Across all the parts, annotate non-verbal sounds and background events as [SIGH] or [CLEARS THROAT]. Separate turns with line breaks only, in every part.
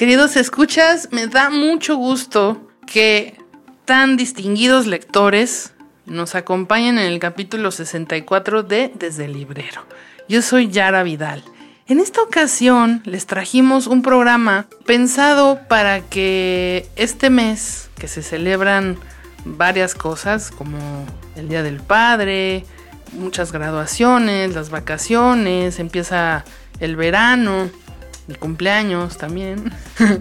Queridos escuchas, me da mucho gusto que tan distinguidos lectores nos acompañen en el capítulo 64 de Desde el Librero. Yo soy Yara Vidal. En esta ocasión les trajimos un programa pensado para que este mes, que se celebran varias cosas como el Día del Padre, muchas graduaciones, las vacaciones, empieza el verano, cumpleaños también. [LAUGHS]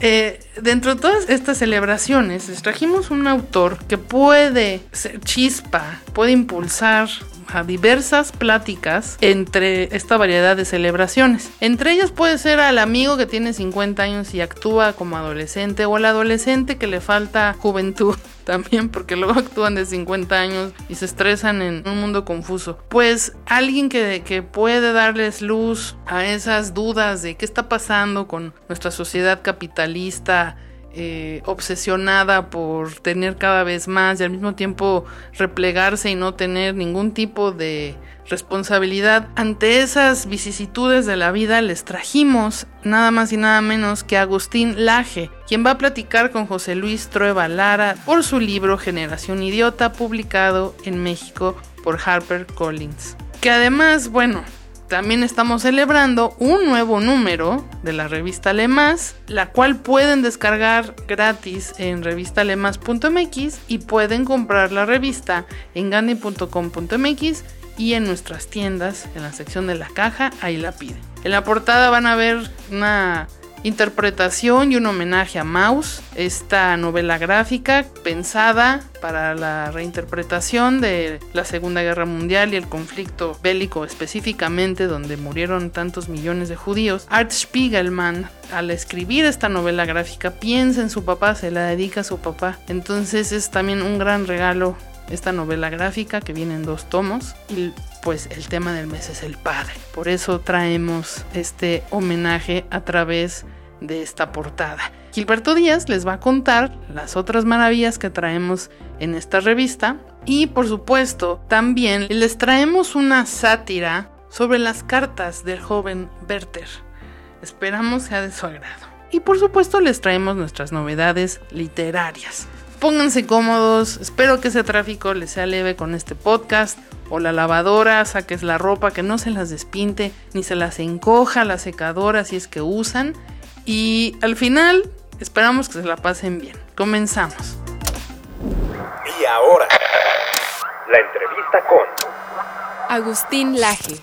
Eh, dentro de todas estas celebraciones, les trajimos un autor que puede ser chispa, puede impulsar a diversas pláticas entre esta variedad de celebraciones. Entre ellas puede ser al amigo que tiene 50 años y actúa como adolescente o al adolescente que le falta juventud [LAUGHS] también porque luego actúan de 50 años y se estresan en un mundo confuso. Pues alguien que, que puede darles luz a esas dudas de qué está pasando con nuestra sociedad capitalista eh, obsesionada por tener cada vez más y al mismo tiempo replegarse y no tener ningún tipo de responsabilidad. Ante esas vicisitudes de la vida les trajimos nada más y nada menos que Agustín Laje, quien va a platicar con José Luis Trueba Lara por su libro Generación Idiota, publicado en México por Harper Collins. Que además, bueno, también estamos celebrando un nuevo número de la revista Lemas, la cual pueden descargar gratis en revistalemas.mx y pueden comprar la revista en gandhi.com.mx y en nuestras tiendas, en la sección de la caja, ahí la piden. En la portada van a ver una interpretación y un homenaje a Maus, esta novela gráfica pensada para la reinterpretación de la Segunda Guerra Mundial y el conflicto bélico específicamente donde murieron tantos millones de judíos. Art Spiegelman al escribir esta novela gráfica piensa en su papá, se la dedica a su papá. Entonces es también un gran regalo esta novela gráfica que viene en dos tomos y pues el tema del mes es el padre. Por eso traemos este homenaje a través de esta portada. Gilberto Díaz les va a contar las otras maravillas que traemos en esta revista y por supuesto también les traemos una sátira sobre las cartas del joven Werther. Esperamos sea de su agrado. Y por supuesto les traemos nuestras novedades literarias. Pónganse cómodos, espero que ese tráfico les sea leve con este podcast o la lavadora, saques la ropa, que no se las despinte ni se las encoja la secadora si es que usan y al final, esperamos que se la pasen bien. Comenzamos.
Y ahora, la entrevista con
Agustín Laje.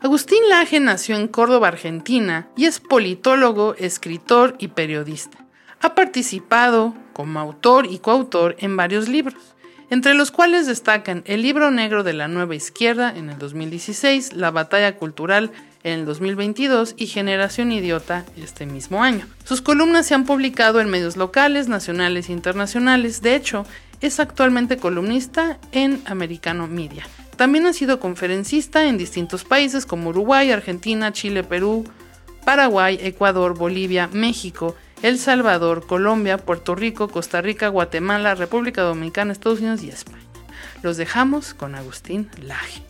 Agustín Laje nació en Córdoba, Argentina, y es politólogo, escritor y periodista. Ha participado como autor y coautor en varios libros, entre los cuales destacan El libro negro de la nueva izquierda en el 2016, La batalla cultural en el 2022 y Generación Idiota este mismo año. Sus columnas se han publicado en medios locales, nacionales e internacionales. De hecho, es actualmente columnista en Americano Media. También ha sido conferencista en distintos países como Uruguay, Argentina, Chile, Perú, Paraguay, Ecuador, Bolivia, México, El Salvador, Colombia, Puerto Rico, Costa Rica, Guatemala, República Dominicana, Estados Unidos y España. Los dejamos con Agustín Laje.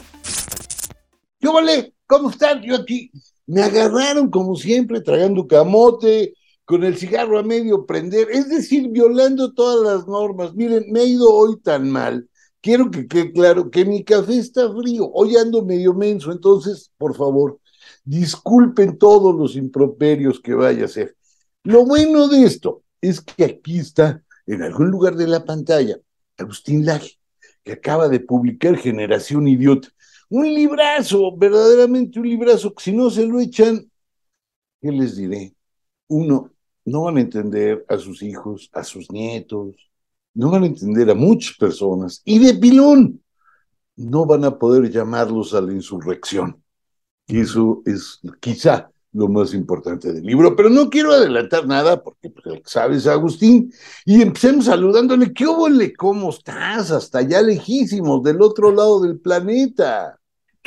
Yo vale, ¿cómo están? Yo aquí me agarraron como siempre tragando camote, con el cigarro a medio prender, es decir, violando todas las normas. Miren, me ha ido hoy tan mal. Quiero que quede claro que mi café está frío. Hoy ando medio menso, entonces, por favor, disculpen todos los improperios que vaya a hacer. Lo bueno de esto es que aquí está, en algún lugar de la pantalla, Agustín Laje, que acaba de publicar Generación Idiota. Un librazo, verdaderamente un librazo, que si no se lo echan, ¿qué les diré? Uno, no van a entender a sus hijos, a sus nietos, no van a entender a muchas personas y de pilón no van a poder llamarlos a la insurrección. Y eso es quizá lo más importante del libro, pero no quiero adelantar nada porque pues, sabes Agustín y empecemos saludándole, ¿qué hubo? ¿Cómo estás? Hasta allá lejísimos, del otro lado del planeta.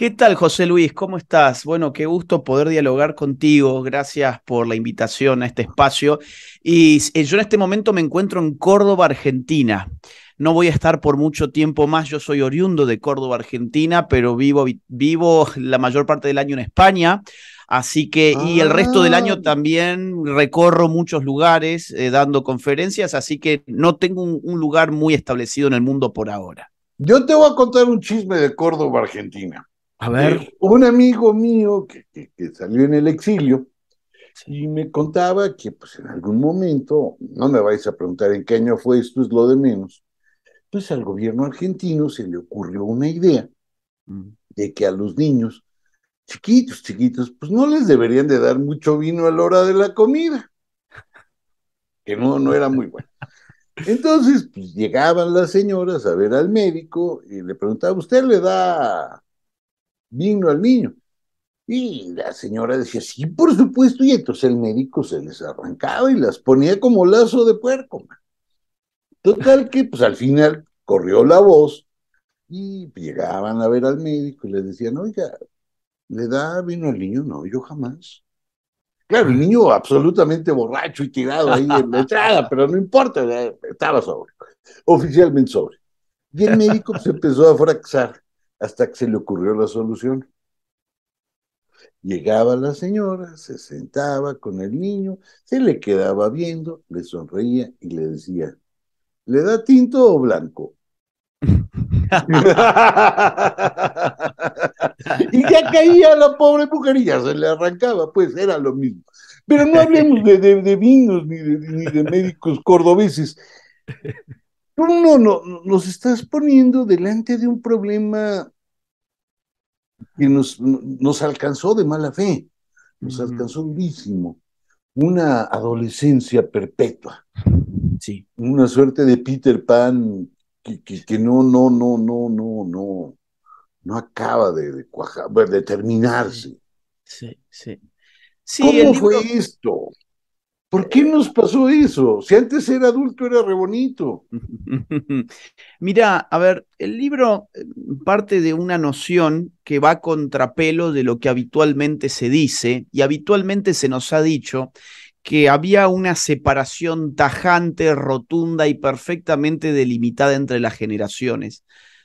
¿Qué tal, José Luis? ¿Cómo estás? Bueno, qué gusto poder dialogar contigo. Gracias por la invitación a este espacio. Y eh, yo en este momento me encuentro en Córdoba, Argentina. No voy a estar por mucho tiempo más. Yo soy oriundo de Córdoba, Argentina, pero vivo, vivo la mayor parte del año en España. Así que, y el resto del año ah. también recorro muchos lugares eh, dando conferencias, así que no tengo un lugar muy establecido en el mundo por ahora.
Yo te voy a contar un chisme de Córdoba, Argentina.
A ver.
Eh, un amigo mío que, salió en el exilio y me contaba que pues en algún momento, no me vais a preguntar en qué año fue esto, es lo de menos, pues al gobierno argentino se le ocurrió una idea mm. de que a los niños chiquitos, chiquitos, pues no les deberían de dar mucho vino a la hora de la comida, que no, no era muy bueno. Entonces, pues llegaban las señoras a ver al médico y le preguntaba, ¿usted le da vino al niño. Y la señora decía, sí, por supuesto, y entonces el médico se les arrancaba y las ponía como lazo de puerco. Total que, pues al final corrió la voz y llegaban a ver al médico y le decían, oiga, ¿le da vino al niño? No, yo jamás. Claro, el niño absolutamente borracho y tirado ahí en la entrada, pero no importa, estaba sobre, oficialmente sobre. Y el médico se empezó a fracasar hasta que se le ocurrió la solución. Llegaba la señora, se sentaba con el niño, se le quedaba viendo, le sonreía y le decía, ¿le da tinto o blanco? [LAUGHS] y ya caía la pobre mujerilla, se le arrancaba, pues era lo mismo. Pero no hablemos de, vinos ni de, ni de médicos cordobeses. No, no, nos estás poniendo delante de un problema que nos, nos alcanzó de mala fe, nos alcanzó durísimo, una adolescencia perpetua.
Sí.
Una suerte de Peter Pan que, que, no, no, no, no, no, no, no acaba de, de cuajar, de terminarse.
Sí, sí.
sí ¿Cómo fue esto? ¿Por qué nos pasó eso? Si antes era adulto era re bonito. [LAUGHS]
Mira, a ver, el libro eh, parte de una noción que va a contrapelo de lo que habitualmente se dice y habitualmente se nos ha dicho que había una separación tajante, rotunda y perfectamente delimitada entre las generaciones.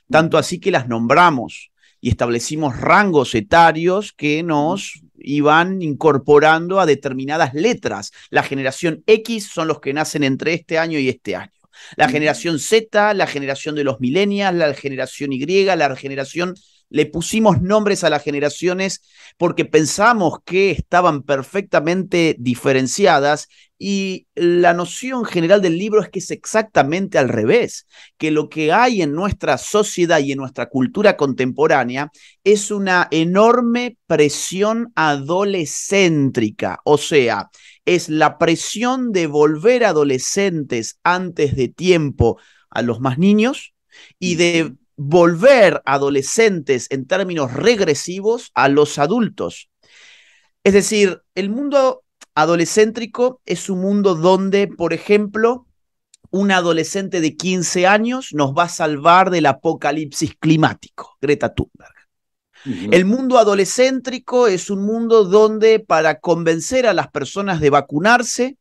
Tanto así que las nombramos y establecimos rangos etarios que nos iban incorporando a determinadas letras. La generación X son los que nacen entre este año y este año. La generación Z, la generación de los millennials, la generación Y, la generación le pusimos nombres a las generaciones porque pensamos que estaban perfectamente diferenciadas y la noción general del libro es que es exactamente al revés, que lo que hay en nuestra sociedad y en nuestra cultura contemporánea es una enorme presión adolescéntrica, o sea, es la presión de volver adolescentes antes de tiempo a los más niños y de volver adolescentes en términos regresivos a los adultos. Es decir, el mundo adolescéntrico es un mundo donde, por ejemplo, un adolescente de 15 años nos va a salvar del apocalipsis climático, Greta Thunberg. El mundo adolescéntrico es un mundo donde para convencer a las personas de vacunarse,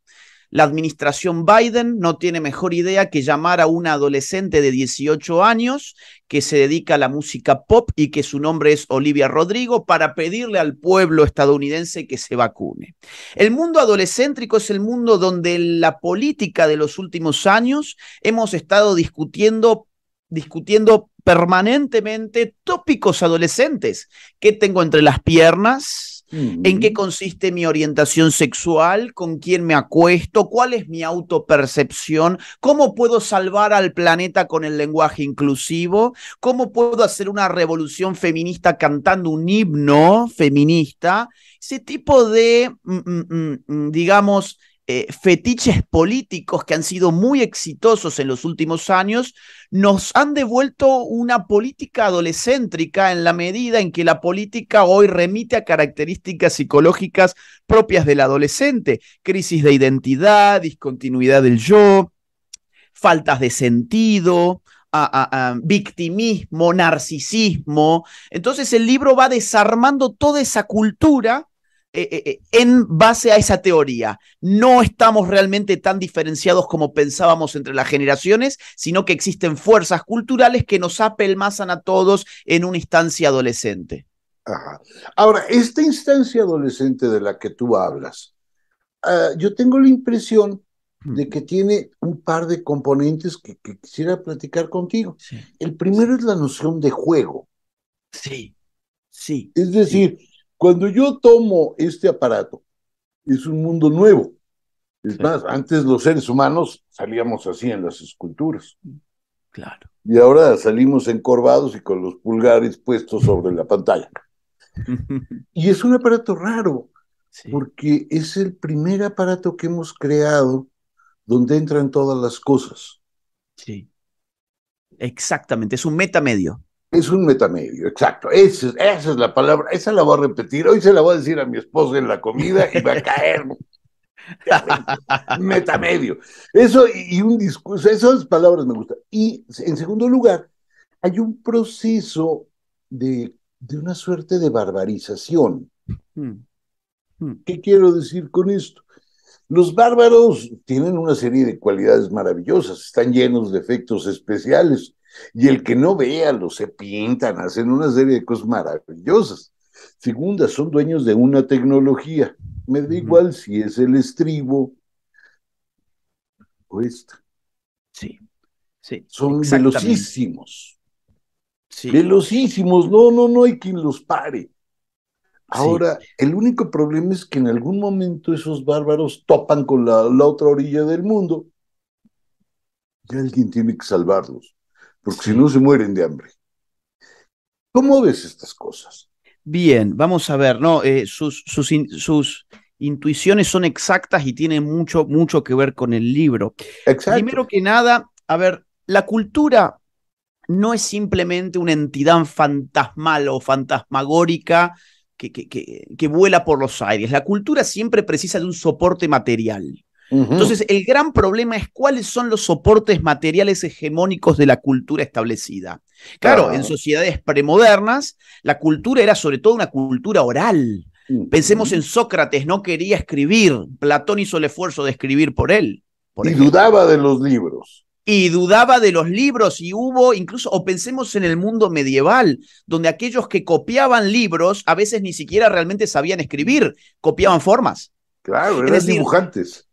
la administración Biden no tiene mejor idea que llamar a una adolescente de 18 años que se dedica a la música pop y que su nombre es Olivia Rodrigo para pedirle al pueblo estadounidense que se vacune. El mundo adolescéntrico es el mundo donde la política de los últimos años hemos estado discutiendo discutiendo permanentemente tópicos adolescentes. ¿Qué tengo entre las piernas? ¿En qué consiste mi orientación sexual? ¿Con quién me acuesto? ¿Cuál es mi autopercepción? ¿Cómo puedo salvar al planeta con el lenguaje inclusivo? ¿Cómo puedo hacer una revolución feminista cantando un himno feminista? Ese tipo de, mm, mm, mm, digamos, eh, fetiches políticos que han sido muy exitosos en los últimos años, nos han devuelto una política adolescéntrica en la medida en que la política hoy remite a características psicológicas propias del adolescente, crisis de identidad, discontinuidad del yo, faltas de sentido, victimismo, narcisismo. Entonces el libro va desarmando toda esa cultura eh, eh, eh, en base a esa teoría. No estamos realmente tan diferenciados como pensábamos entre las generaciones, sino que existen fuerzas culturales que nos apelmazan a todos en una instancia adolescente.
Ahora, esta instancia adolescente de la que tú hablas, ah, yo tengo la impresión de que tiene un par de componentes que, quisiera platicar contigo. El primero es la noción de juego.
Sí, sí.
Es decir, cuando yo tomo este aparato, es un mundo nuevo. Es más, antes los seres humanos salíamos así en las esculturas.
Claro.
Y ahora salimos encorvados y con los pulgares puestos sobre la pantalla. [LAUGHS] y es un aparato raro, porque es el primer aparato que hemos creado donde entran todas las cosas.
Sí. Exactamente, es un metamedio.
Es un metamedio, exacto. Esa, esa es la palabra, esa la voy a repetir. Hoy se la voy a decir a mi esposa en la comida y va a caer. [LAUGHS] metamedio. Eso y un discurso, esas palabras me gustan. Y en segundo lugar, hay un proceso de, de una suerte de barbarización. Hmm. Hmm. ¿Qué quiero decir con esto? Los bárbaros tienen una serie de cualidades maravillosas, están llenos de efectos especiales, y el que no vea, los se pintan, hacen una serie de cosas maravillosas. Segunda, son dueños de una tecnología. Me da igual si es el estribo o esta.
Sí, sí.
Son velocísimos. Sí. Velocísimos, no, no, no hay quien los pare. Ahora, el único problema es que en algún momento esos bárbaros topan con la, la otra orilla del mundo y alguien tiene que salvarlos porque si no se mueren de hambre. ¿Cómo ves estas cosas?
Bien, vamos a ver, ¿no? Eh, sus, sus, sus, intuiciones son exactas y tienen mucho, mucho que ver con el libro.
Exacto.
Primero que nada, a ver, la cultura no es simplemente una entidad fantasmal o fantasmagórica que, que, que, vuela por los aires. La cultura siempre precisa de un soporte material. Entonces, el gran problema es cuáles son los soportes materiales hegemónicos de la cultura establecida. Claro, en sociedades premodernas, la cultura era sobre todo una cultura oral. Pensemos en Sócrates, no quería escribir, Platón hizo el esfuerzo de escribir por él.
y dudaba de los libros.
Y dudaba de los libros y hubo incluso, o pensemos en el mundo medieval, donde aquellos que copiaban libros a veces ni siquiera realmente sabían escribir, copiaban formas.
Claro, eran dibujantes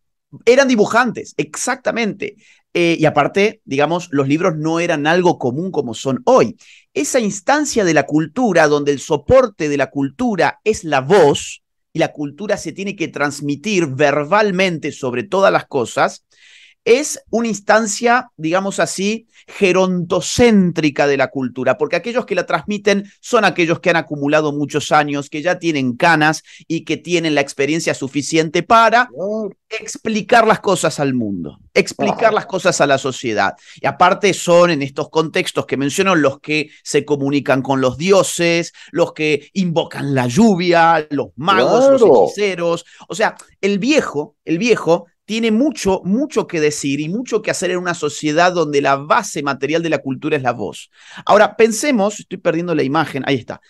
eran dibujantes, exactamente. Eh, y aparte, digamos, los libros no eran algo común como son hoy. Esa instancia de la cultura, donde el soporte de la cultura es la voz, y la cultura se tiene que transmitir verbalmente sobre todas las cosas, es una instancia, digamos así, gerontocéntrica de la cultura, porque aquellos que la transmiten son aquellos que han acumulado muchos años, que ya tienen canas y que tienen la experiencia suficiente para explicar las cosas al mundo, explicar las cosas a la sociedad. Y aparte son en estos contextos que menciono los que se comunican con los dioses, los que invocan la lluvia, los magos, los hechiceros. O sea, el viejo, el viejo tiene mucho, mucho que decir y mucho que hacer en una sociedad donde la base material de la cultura es la voz. Ahora, pensemos, estoy perdiendo la imagen, ahí está.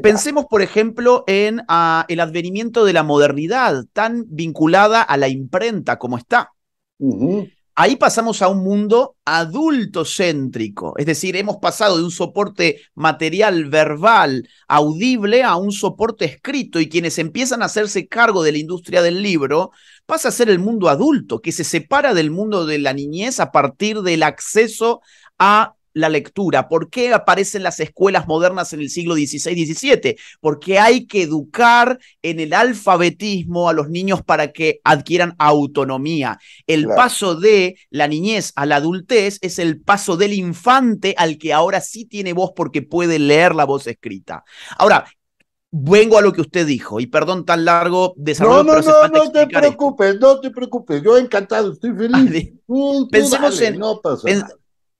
Pensemos, por ejemplo, en ah, el advenimiento de la modernidad, tan vinculada a la imprenta como está. Ahí pasamos a un mundo adultocéntrico, es decir, hemos pasado de un soporte material, verbal, audible, a un soporte escrito y quienes empiezan a hacerse cargo de la industria del libro pasa a ser el mundo adulto, que se separa del mundo de la niñez a partir del acceso a la lectura? ¿Por qué aparecen las escuelas modernas en el siglo XVI-XVII? Porque hay que educar en el alfabetismo a los niños para que adquieran autonomía. El paso de la niñez a la adultez es el paso del infante al que ahora sí tiene voz porque puede leer la voz escrita. Ahora, vengo a lo que usted dijo, y perdón tan largo desarrollo.
No, no, no, no te preocupes, no te preocupes, yo encantado, estoy feliz. [LAUGHS]
Pensemos en, no pasa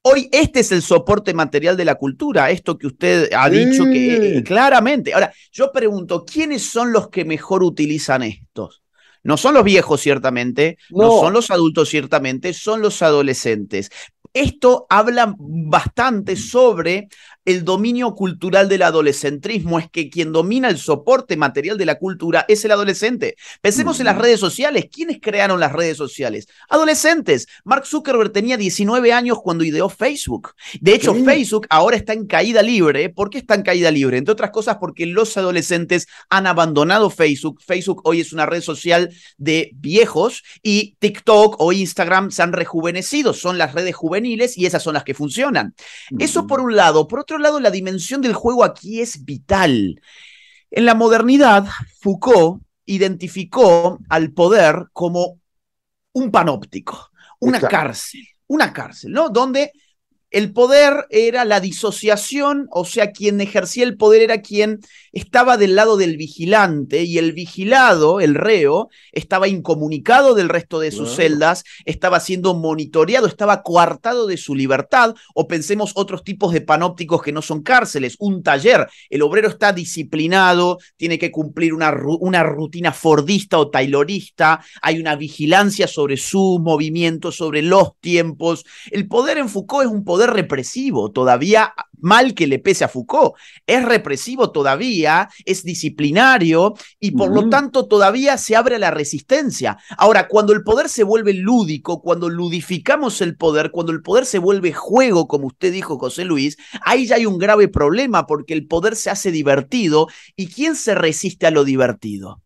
Hoy este es el soporte material de la cultura, esto que usted ha dicho que eh, claramente. Ahora, yo pregunto, ¿quiénes son los que mejor utilizan estos? No son los viejos, ciertamente, no son los adultos, ciertamente, son los adolescentes. Esto habla bastante sobre el dominio cultural del adolescentrismo es que quien domina el soporte material de la cultura es el adolescente. Pensemos en las redes sociales. ¿Quiénes crearon las redes sociales? Adolescentes. Mark Zuckerberg tenía 19 años cuando ideó Facebook. De hecho, Facebook ahora está en caída libre. ¿Por qué está en caída libre? Entre otras cosas porque los adolescentes han abandonado Facebook. Facebook hoy es una red social de viejos y TikTok o Instagram se han rejuvenecido. Son las redes juveniles y esas son las que funcionan. Eso por un lado. Por otro otro lado, la dimensión del juego aquí es vital. En la modernidad, Foucault identificó al poder como un panóptico, una cárcel, una cárcel, ¿no? Donde el poder era la disociación, o sea, quien ejercía el poder era quien estaba del lado del vigilante y el vigilado, el reo, estaba incomunicado del resto de sus celdas, estaba siendo monitoreado, estaba coartado de su libertad, o pensemos otros tipos de panópticos que no son cárceles, un taller, el obrero está disciplinado, tiene que cumplir una, una rutina fordista o taylorista, hay una vigilancia sobre sus movimientos, sobre los tiempos. El poder en Foucault es un poder represivo, todavía mal que le pese a Foucault, es represivo todavía, es disciplinario y por lo tanto todavía se abre a la resistencia. Ahora, cuando el poder se vuelve lúdico, cuando ludificamos el poder, cuando el poder se vuelve juego, como usted dijo, José Luis, ahí ya hay un grave problema porque el poder se hace divertido y ¿quién se resiste a lo divertido?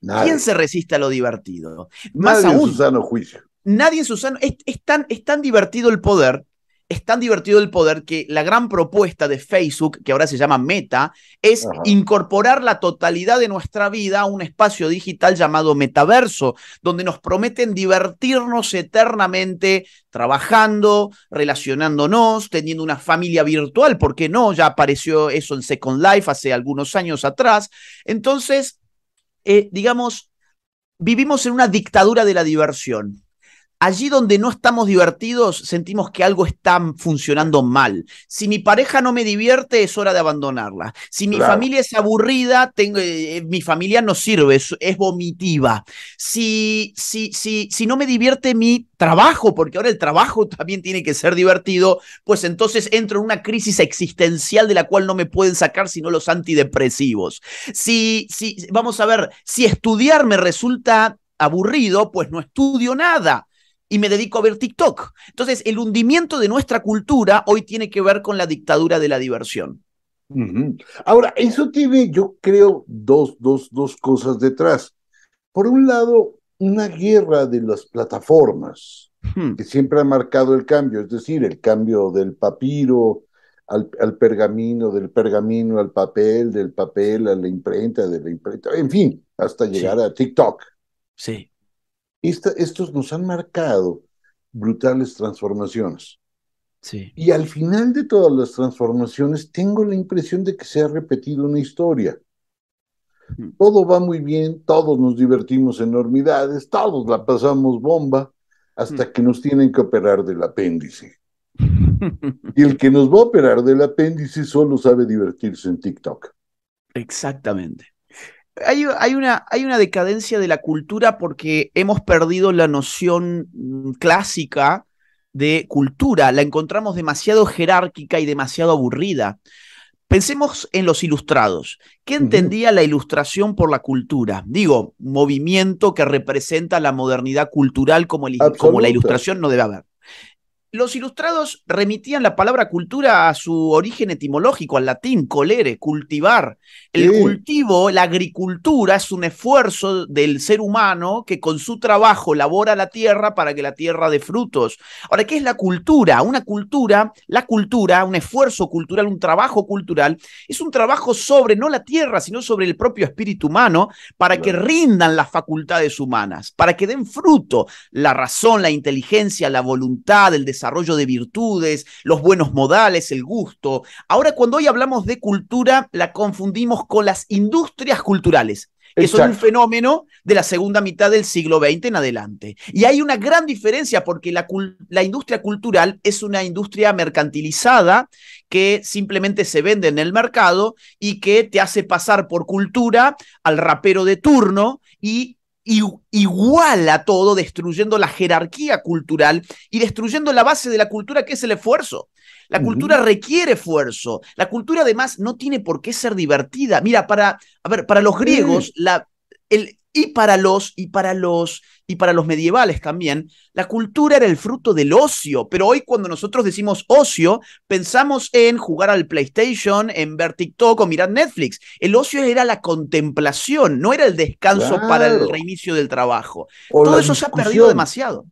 ¿Quién se resiste a lo divertido?
Más Nadie aún, en su sano juicio.
Nadie en su sano. Es, tan, es tan divertido el poder es tan divertido el poder que la gran propuesta de Facebook, que ahora se llama Meta, es incorporar la totalidad de nuestra vida a un espacio digital llamado metaverso, donde nos prometen divertirnos eternamente trabajando, relacionándonos, teniendo una familia virtual, ¿por qué no? Ya apareció eso en Second Life hace algunos años atrás. Entonces, eh, digamos, vivimos en una dictadura de la diversión allí donde no estamos divertidos, sentimos que algo está funcionando mal. Si mi pareja no me divierte, es hora de abandonarla. Si mi familia es aburrida, tengo, eh, eh, mi familia no sirve, es, vomitiva. Si, si, si, si no me divierte mi trabajo, porque ahora el trabajo [LAUGHS] también tiene que ser divertido, pues entonces entro en una crisis existencial de la cual no me pueden sacar sino los antidepresivos. Si, si, vamos a ver, si estudiar me resulta aburrido, pues no estudio nada y me dedico a ver TikTok. Entonces, el hundimiento de nuestra cultura hoy tiene que ver con la dictadura de la diversión.
Ahora, eso tiene, yo creo, dos, dos, dos cosas detrás. Por un lado, una guerra de las plataformas, hmm. que siempre ha marcado el cambio, es decir, el cambio del papiro al, al, pergamino, del pergamino al papel, del papel a la imprenta, de la imprenta, en fin, hasta llegar a TikTok.
Sí
estos nos han marcado brutales transformaciones.
Sí.
Y al final de todas las transformaciones tengo la impresión de que se ha repetido una historia. Hmm. Todo va muy bien, todos nos divertimos enormidades, todos la pasamos bomba, hasta hmm. que nos tienen que operar del apéndice. [LAUGHS] y el que nos va a operar del apéndice solo sabe divertirse en TikTok.
Exactamente hay, una, hay una decadencia de la cultura porque hemos perdido la noción mm, clásica de cultura, la encontramos demasiado jerárquica y demasiado aburrida. Pensemos en los ilustrados. ¿Qué entendía la ilustración por la cultura? Digo, movimiento que representa la modernidad cultural como, como la ilustración no debe haber. Los ilustrados remitían la palabra cultura a su origen etimológico, al latín, colere, cultivar. El cultivo, la agricultura, es un esfuerzo del ser humano que con su trabajo labora la tierra para que la tierra dé frutos. Ahora, ¿qué es la cultura? Una cultura, la cultura, un esfuerzo cultural, un trabajo cultural, es un trabajo sobre no la tierra, sino sobre el propio espíritu humano para que rindan las facultades humanas, para que den fruto la razón, la inteligencia, la voluntad, el desarrollo desarrollo de virtudes, los buenos modales, el gusto. Ahora, cuando hoy hablamos de cultura, la confundimos con las industrias culturales que son un fenómeno de la segunda mitad del siglo XX en adelante. Y hay una gran diferencia porque la, la, industria cultural es una industria mercantilizada que simplemente se vende en el mercado y que te hace pasar por cultura al rapero de turno y iguala todo, destruyendo la jerarquía cultural y destruyendo la base de la cultura que es el esfuerzo. La cultura requiere esfuerzo. La cultura además no tiene por qué ser divertida. Mira, para, a ver, para los griegos, la, el, y para los y para los y para los medievales también, la cultura era el fruto del ocio, pero hoy cuando nosotros decimos ocio, pensamos en jugar al PlayStation, en ver TikTok o mirar Netflix. El ocio era la contemplación, no era el descanso para el reinicio del trabajo. Todo eso se ha perdido demasiado.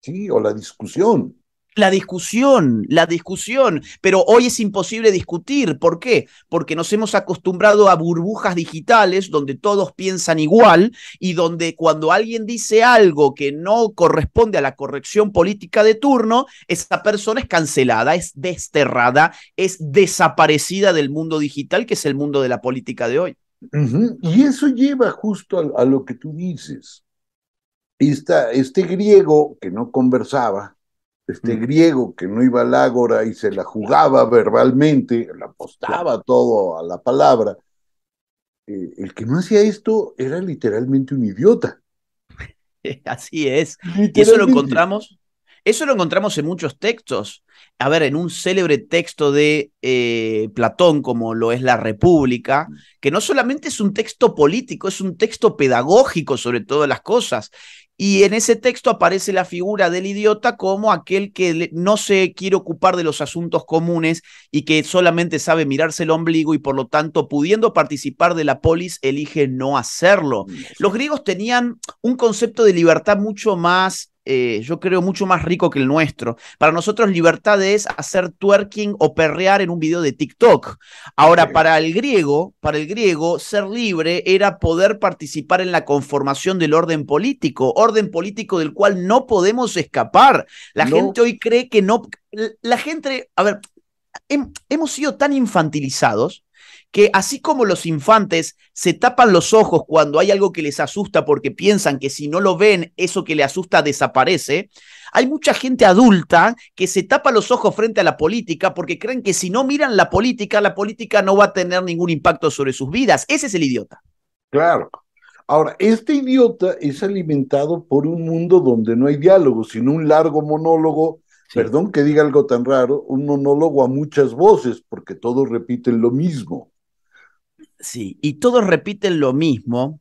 Sí, o la discusión.
La discusión, la discusión, pero hoy es imposible discutir. ¿Por qué? Porque nos hemos acostumbrado a burbujas digitales donde todos piensan igual y donde cuando alguien dice algo que no corresponde a la corrección política de turno, esa persona es cancelada, es desterrada, es desaparecida del mundo digital, que es el mundo de la política de hoy.
Y eso lleva justo a, lo que tú dices. este griego que no conversaba, este griego que no iba al ágora y se la jugaba verbalmente, le apostaba todo a la palabra, eh, el que no hacía esto era literalmente un idiota. [LAUGHS]
Así es. Y eso lo encontramos, eso lo encontramos en muchos textos. A ver, en un célebre texto de eh, Platón, como lo es la República, que no solamente es un texto político, es un texto pedagógico sobre todas las cosas. Y en ese texto aparece la figura del idiota como aquel que no se quiere ocupar de los asuntos comunes y que solamente sabe mirarse el ombligo y por lo tanto, pudiendo participar de la polis, elige no hacerlo. Mm, los griegos tenían un concepto de libertad mucho más eh, yo creo, mucho más rico que el nuestro. Para nosotros libertad es hacer twerking o perrear en un video de TikTok. Ahora, para el griego, para el griego, ser libre era poder participar en la conformación del orden político, orden político del cual no podemos escapar. La gente hoy cree que no, la gente, a ver, hemos sido tan infantilizados que así como los infantes se tapan los ojos cuando hay algo que les asusta porque piensan que si no lo ven, eso que le asusta desaparece, hay mucha gente adulta que se tapa los ojos frente a la política porque creen que si no miran la política, la política no va a tener ningún impacto sobre sus vidas. Ese es el idiota.
Claro. Ahora, este idiota es alimentado por un mundo donde no hay diálogo, sino un largo monólogo Perdón que diga algo tan raro, un monólogo a muchas voces, porque todos repiten lo mismo.
Sí, y todos repiten lo mismo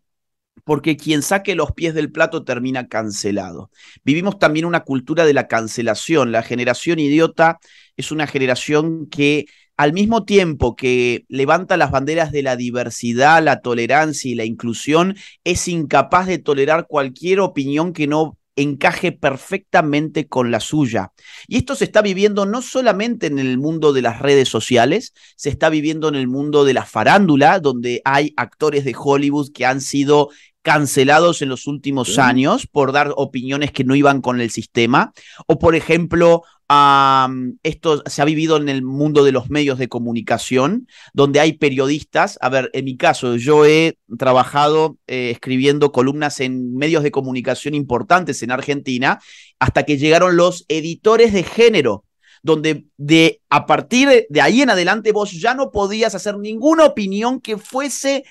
porque quien saque los pies del plato termina cancelado. Vivimos también una cultura de la cancelación. La generación idiota es una generación que al mismo tiempo que levanta las banderas de la diversidad, la tolerancia y la inclusión, es incapaz de tolerar cualquier opinión que no encaje perfectamente con la suya. Y esto se está viviendo no solamente en el mundo de las redes sociales, se está viviendo en el mundo de la farándula, donde hay actores de Hollywood que han sido cancelados en los últimos años por dar opiniones que no iban con el sistema, o por ejemplo, esto se ha vivido en el mundo de los medios de comunicación, donde hay periodistas, a ver, en mi caso, yo he trabajado eh, escribiendo columnas en medios de comunicación importantes en Argentina, hasta que llegaron los editores de género, donde de a partir de ahí en adelante vos ya no podías hacer ninguna opinión que fuese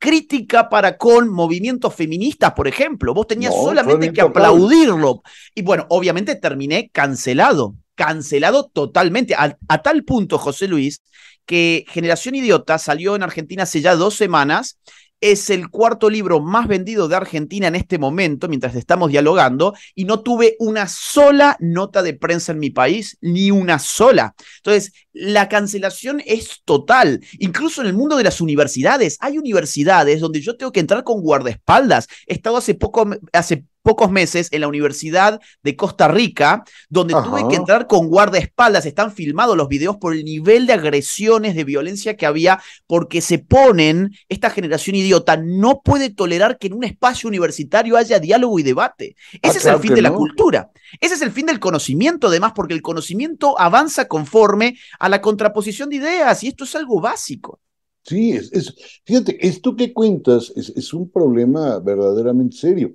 crítica para con movimientos feministas, por ejemplo. Vos tenías solamente que aplaudirlo. Y bueno, obviamente terminé cancelado cancelado totalmente, a, a tal punto, José Luis, que Generación Idiota salió en Argentina hace ya dos semanas es el cuarto libro más vendido de Argentina en este momento, mientras estamos dialogando, y no tuve una sola nota de prensa en mi país, ni una sola. Entonces, la cancelación es total. Incluso en el mundo de las universidades, hay universidades donde yo tengo que entrar con guardaespaldas. He estado hace poco, hace pocos meses en la Universidad de Costa Rica, donde tuve que entrar con guardaespaldas. Están filmados los videos por el nivel de agresiones, de violencia que había, porque se ponen, esta generación idiota no puede tolerar que en un espacio universitario haya diálogo y debate.
Ah,
Ese es el fin de la cultura. Ese es el fin del conocimiento, además, porque el conocimiento avanza conforme a la contraposición de ideas, y esto es algo básico.
Sí, es, fíjate, esto que cuentas es, es un problema verdaderamente serio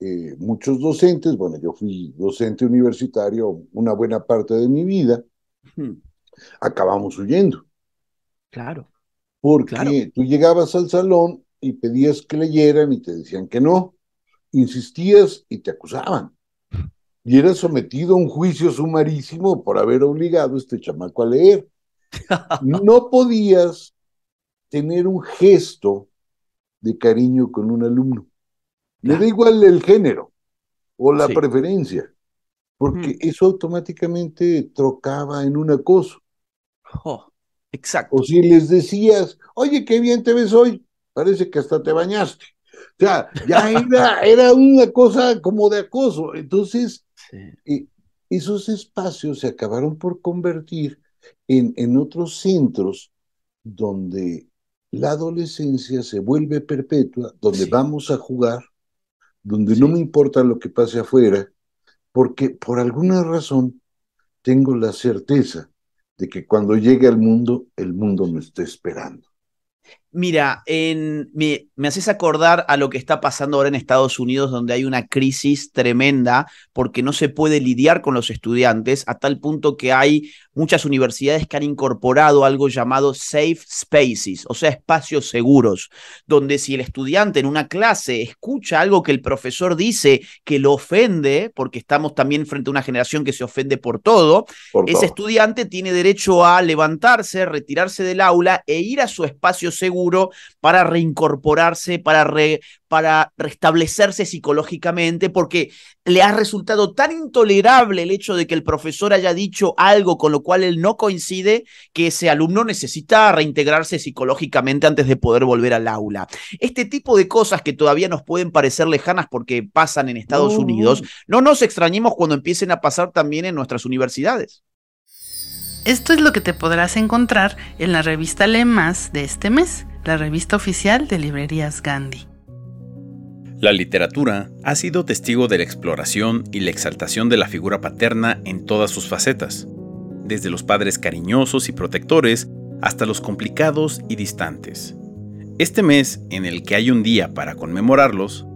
eh, muchos docentes, bueno, yo fui docente universitario una buena parte de mi vida, hmm. acabamos huyendo.
Claro.
Porque tú llegabas al salón y pedías que leyeran y te decían que no. Insistías y te acusaban. Y eras sometido a un juicio sumarísimo por haber obligado a este chamaco a leer. [LAUGHS] No podías tener un gesto de cariño con un alumno. Le da igual el género o la preferencia, porque eso automáticamente trocaba en un acoso.
Oh, exacto.
O si les decías, oye, qué bien te ves hoy, parece que hasta te bañaste. O sea, ya era, [LAUGHS] era una cosa como de acoso. Entonces, eh, esos espacios se acabaron por convertir en, en otros centros donde la adolescencia se vuelve perpetua, donde vamos a jugar, donde no me importa lo que pase afuera, porque por alguna razón tengo la certeza de que cuando llegue al mundo, el mundo me está esperando.
Mira, en, me, me, haces acordar a lo que está pasando ahora en Estados Unidos, donde hay una crisis tremenda porque no se puede lidiar con los estudiantes, a tal punto que hay muchas universidades que han incorporado algo llamado safe spaces, o sea, espacios seguros, donde si el estudiante en una clase escucha algo que el profesor dice que lo ofende, porque estamos también frente a una generación que se ofende por todo, ese estudiante tiene derecho a levantarse, retirarse del aula e ir a su espacio seguro para reincorporarse, para, re, para restablecerse psicológicamente, porque le ha resultado tan intolerable el hecho de que el profesor haya dicho algo con lo cual él no coincide, que ese alumno necesita reintegrarse psicológicamente antes de poder volver al aula. Este tipo de cosas que todavía nos pueden parecer lejanas porque pasan en Estados Unidos, no nos extrañemos cuando empiecen a pasar también en nuestras universidades.
Esto es lo que te podrás encontrar en la revista Le Más de este mes, la revista oficial de Librerías Gandhi.
La literatura ha sido testigo de la exploración y la exaltación de la figura paterna en todas sus facetas, desde los padres cariñosos y protectores hasta los complicados y distantes. Este mes, en el que hay un día para conmemorarlos,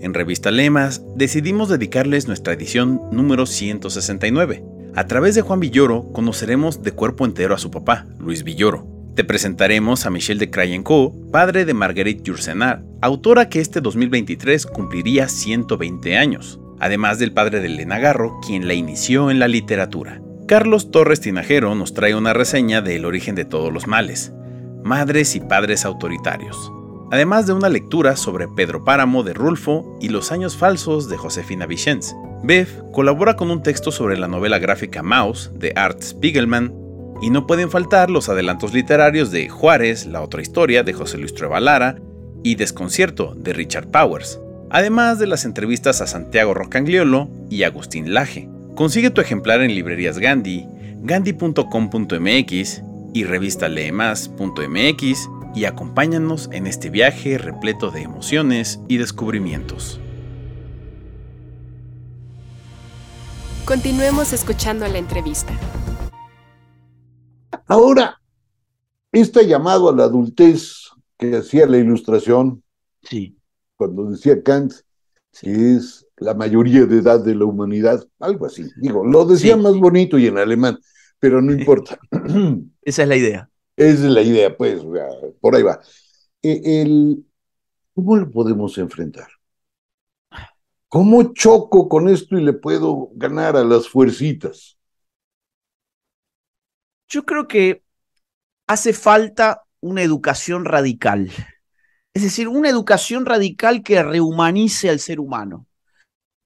en Revista Lemas decidimos dedicarles nuestra edición número 169. A través de Juan Villoro conoceremos de cuerpo entero a su papá, Luis Villoro, te presentaremos a Michel de Crayencourt, padre de Marguerite Yourcenar, autora que este 2023 cumpliría 120 años, además del padre de Elena Garro, quien la inició en la literatura. Carlos Torres Tinajero nos trae una reseña de El origen de todos los males, Madres y Padres Autoritarios, además de una lectura sobre Pedro Páramo de Rulfo y Los años falsos de Josefina Vicens. Bev colabora con un texto sobre la novela gráfica Mouse de Art Spiegelman y no pueden faltar los adelantos literarios de Juárez, la otra historia de José Luis Trevalara y Desconcierto de Richard Powers, además de las entrevistas a Santiago Rocangliolo y Agustín Laje. Consigue tu ejemplar en librerías Gandhi, gandhi.com.mx y revista leemas.mx y acompáñanos en este viaje repleto de emociones y descubrimientos.
Continuemos escuchando la entrevista.
Ahora, este llamado a la adultez que hacía la ilustración,
sí.
cuando decía Kant, que es la mayoría de edad de la humanidad, algo así. Digo, lo decía más bonito y en alemán, pero no [LAUGHS] importa.
Esa es la idea.
Esa es la idea, pues, por ahí va. E, el, ¿Cómo lo podemos enfrentar? ¿Cómo choco con esto y le puedo ganar a las fuercitas?
Yo creo que hace falta una educación radical. Es decir, una educación radical que rehumanice al ser humano.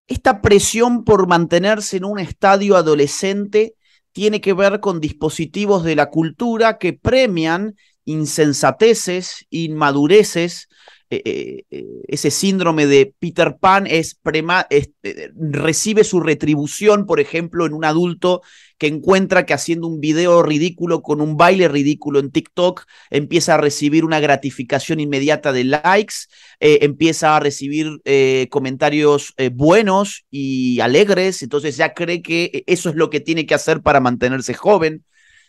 Esta presión por mantenerse en un estadio adolescente tiene que ver con dispositivos de la cultura que premian insensateces, inmadureces, eh, eh, eh, ese síndrome de Peter Pan es, recibe su retribución, por ejemplo, en un adulto que encuentra que haciendo un video ridículo con un baile ridículo en TikTok empieza a recibir una gratificación inmediata de likes, empieza a recibir comentarios buenos y alegres, entonces ya cree que eso es lo que tiene que hacer para mantenerse joven.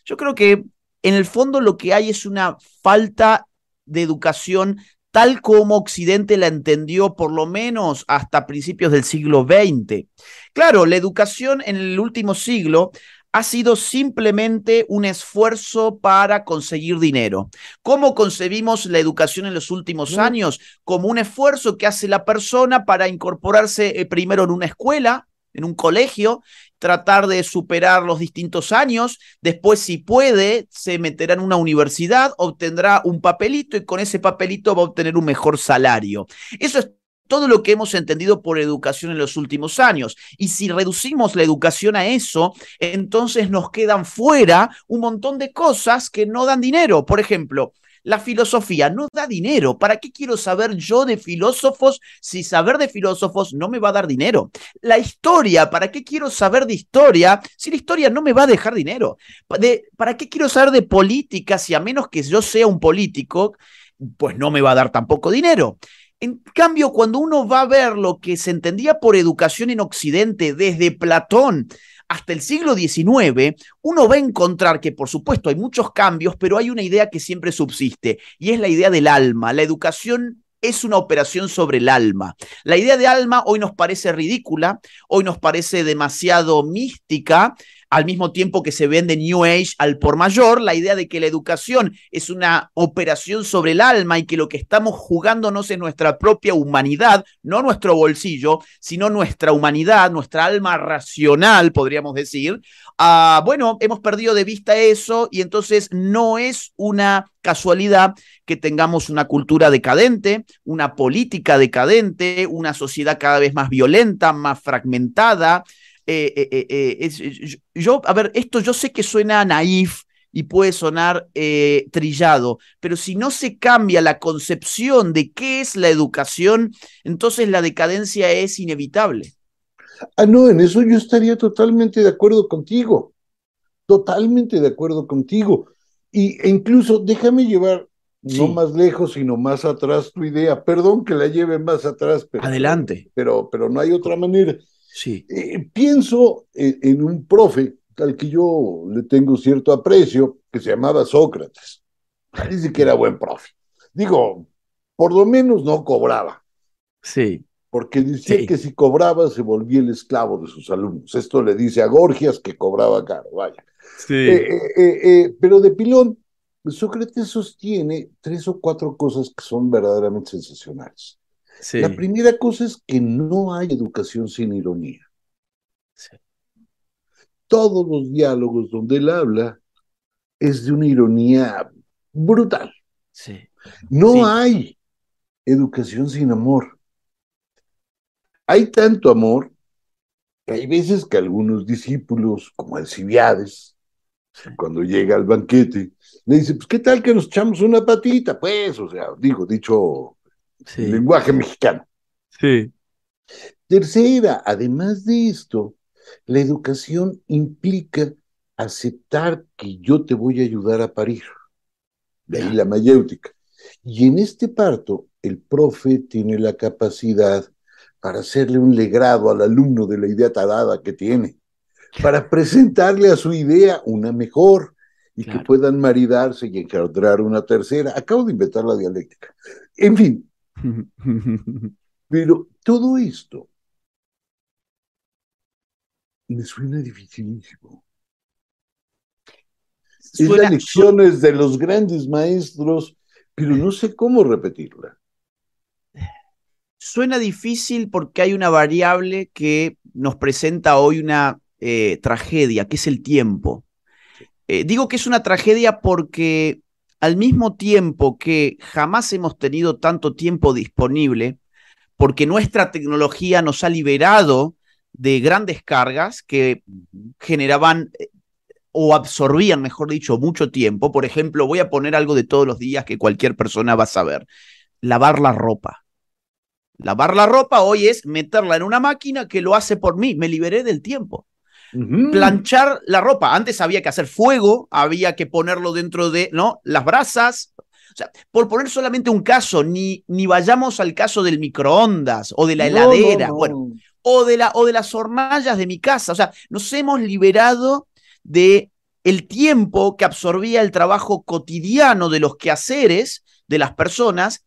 Yo creo que en el fondo lo que hay es una falta de educación tal como Occidente la entendió por lo menos hasta principios del siglo XX. Claro, la educación en el último siglo ha sido simplemente un esfuerzo para conseguir dinero. ¿Cómo concebimos la educación en los últimos años? Como un esfuerzo que hace la persona para incorporarse eh, primero en una escuela, en un colegio, tratar de superar los distintos años, después si puede, se meterá en una universidad, obtendrá un papelito y con ese papelito va a obtener un mejor salario. Eso es todo lo que hemos entendido por educación en los últimos años. Y si reducimos la educación a eso, entonces nos quedan fuera un montón de cosas que no dan dinero. Por ejemplo, la filosofía no da dinero. ¿Para qué quiero saber yo de filósofos si saber de filósofos no me va a dar dinero? La historia, ¿para qué quiero saber de historia si la historia no me va a dejar dinero? ¿Para qué quiero saber de política si a menos que yo sea un político, pues no me va a dar tampoco dinero? En cambio, cuando uno va a ver lo que se entendía por educación en Occidente desde Platón hasta el siglo XIX, uno va a encontrar que, por supuesto, hay muchos cambios, pero hay una idea que siempre subsiste, y es la idea del alma. La educación es una operación sobre el alma. La idea de alma hoy nos parece ridícula, hoy nos parece demasiado mística, al mismo tiempo que se vende New Age al por mayor, la idea de que la educación es una operación sobre el alma y que lo que estamos jugándonos es nuestra propia humanidad, no nuestro bolsillo, sino nuestra humanidad, nuestra alma racional, podríamos decir. Ah, bueno, hemos perdido de vista eso y entonces no es una casualidad que tengamos una cultura decadente, una política decadente, una sociedad cada vez más violenta, más fragmentada, eh, eh, eh, yo, a ver, esto yo sé que suena naif y puede sonar trillado, pero si no se cambia la concepción de qué es la educación, entonces la decadencia es inevitable.
Ah, no, en eso yo estaría totalmente de acuerdo contigo, totalmente de acuerdo contigo. Y, e incluso déjame llevar no más lejos, sino más atrás tu idea. Perdón que la lleve más atrás, pero,
Adelante.
Pero, pero no hay otra manera.
Sí.
Eh, pienso en, un profe al que yo le tengo cierto aprecio, que se llamaba Sócrates. Dice que era buen profe. Digo, por lo menos no cobraba.
Sí.
Porque decía que si cobraba se volvía el esclavo de sus alumnos. Esto le dice a Gorgias que cobraba caro, vaya.
Sí.
Eh, eh, pero de pilón, Sócrates sostiene tres o cuatro cosas que son verdaderamente sensacionales. La primera cosa es que no hay educación sin ironía. Todos los diálogos donde él habla es de una ironía brutal. No hay educación sin amor. Hay tanto amor que hay veces que algunos discípulos, como Alcibiades, cuando llega al banquete, le dice, pues qué tal que nos echamos una patita, pues, o sea, digo, dicho lenguaje mexicano.
Sí.
Tercera, además de esto, la educación implica aceptar que yo te voy a ayudar a parir. De ahí la mayéutica. Y en este parto, el profe tiene la capacidad para hacerle un legrado al alumno de la idea tarada que tiene, para presentarle a su idea una mejor y que puedan maridarse y engendrar una tercera. Acabo de inventar la dialéctica. En fin, [LAUGHS] pero todo esto me suena dificilísimo. Es las lecciones de los grandes maestros, pero no sé cómo repetirla.
Suena difícil porque hay una variable que nos presenta hoy una eh, tragedia, que es el tiempo. Eh, digo que es una tragedia porque al mismo tiempo que jamás hemos tenido tanto tiempo disponible, porque nuestra tecnología nos ha liberado de grandes cargas que generaban eh, o absorbían, mejor dicho, mucho tiempo. Por ejemplo, voy a poner algo de todos los días que cualquier persona va a saber. Lavar la ropa. Lavar la ropa hoy es meterla en una máquina que lo hace por mí. Me liberé del tiempo. Planchar la ropa. Antes había que hacer fuego, había que ponerlo dentro de ¿no? las brasas. O sea, por poner solamente un caso, ni, ni vayamos al caso del microondas o de la heladera, bueno, o de, la, o de las hornallas de mi casa. O sea, nos hemos liberado de el tiempo que absorbía el trabajo cotidiano de los quehaceres de las personas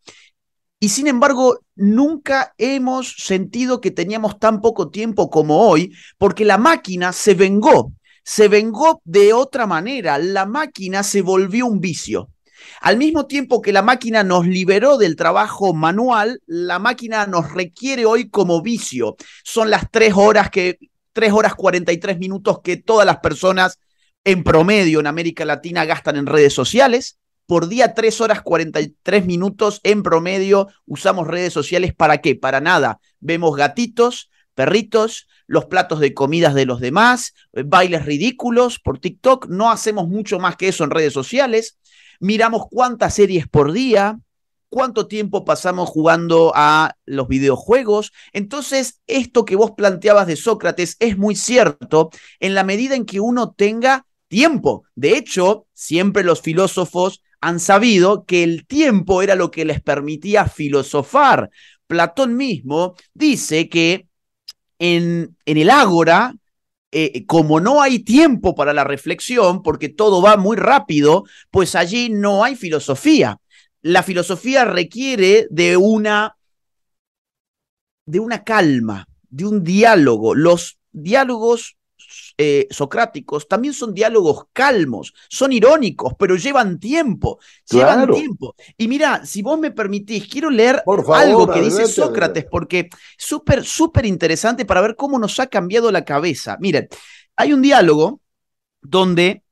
y sin embargo, nunca hemos sentido que teníamos tan poco tiempo como hoy, porque la máquina se vengó, se vengó de otra manera, la máquina se volvió un vicio. Al mismo tiempo que la máquina nos liberó del trabajo manual, la máquina nos requiere hoy como vicio. Son las tres horas que, tres horas 43 minutos que todas las personas en promedio en América Latina gastan en redes sociales por día 3 horas 43 minutos en promedio usamos redes sociales para qué? Para nada. Vemos gatitos, perritos, los platos de comidas de los demás, eh, bailes ridículos por TikTok, no hacemos mucho más que eso en redes sociales. Miramos cuántas series por día, cuánto tiempo pasamos jugando a los videojuegos. Entonces, esto que vos planteabas de Sócrates es muy cierto en la medida en que uno tenga tiempo. De hecho, siempre los filósofos han sabido que el tiempo era lo que les permitía filosofar. Platón mismo dice que en, en el ágora, eh, como no hay tiempo para la reflexión, porque todo va muy rápido, pues allí no hay filosofía. La filosofía requiere de una, de una calma, de un diálogo. Los diálogos eh, socráticos también son diálogos calmos, son irónicos, pero llevan tiempo, llevan tiempo. Y mira, si vos me permitís, quiero leer algo que dice Sócrates, porque súper, súper interesante para ver cómo nos ha cambiado la cabeza. Miren, hay un diálogo donde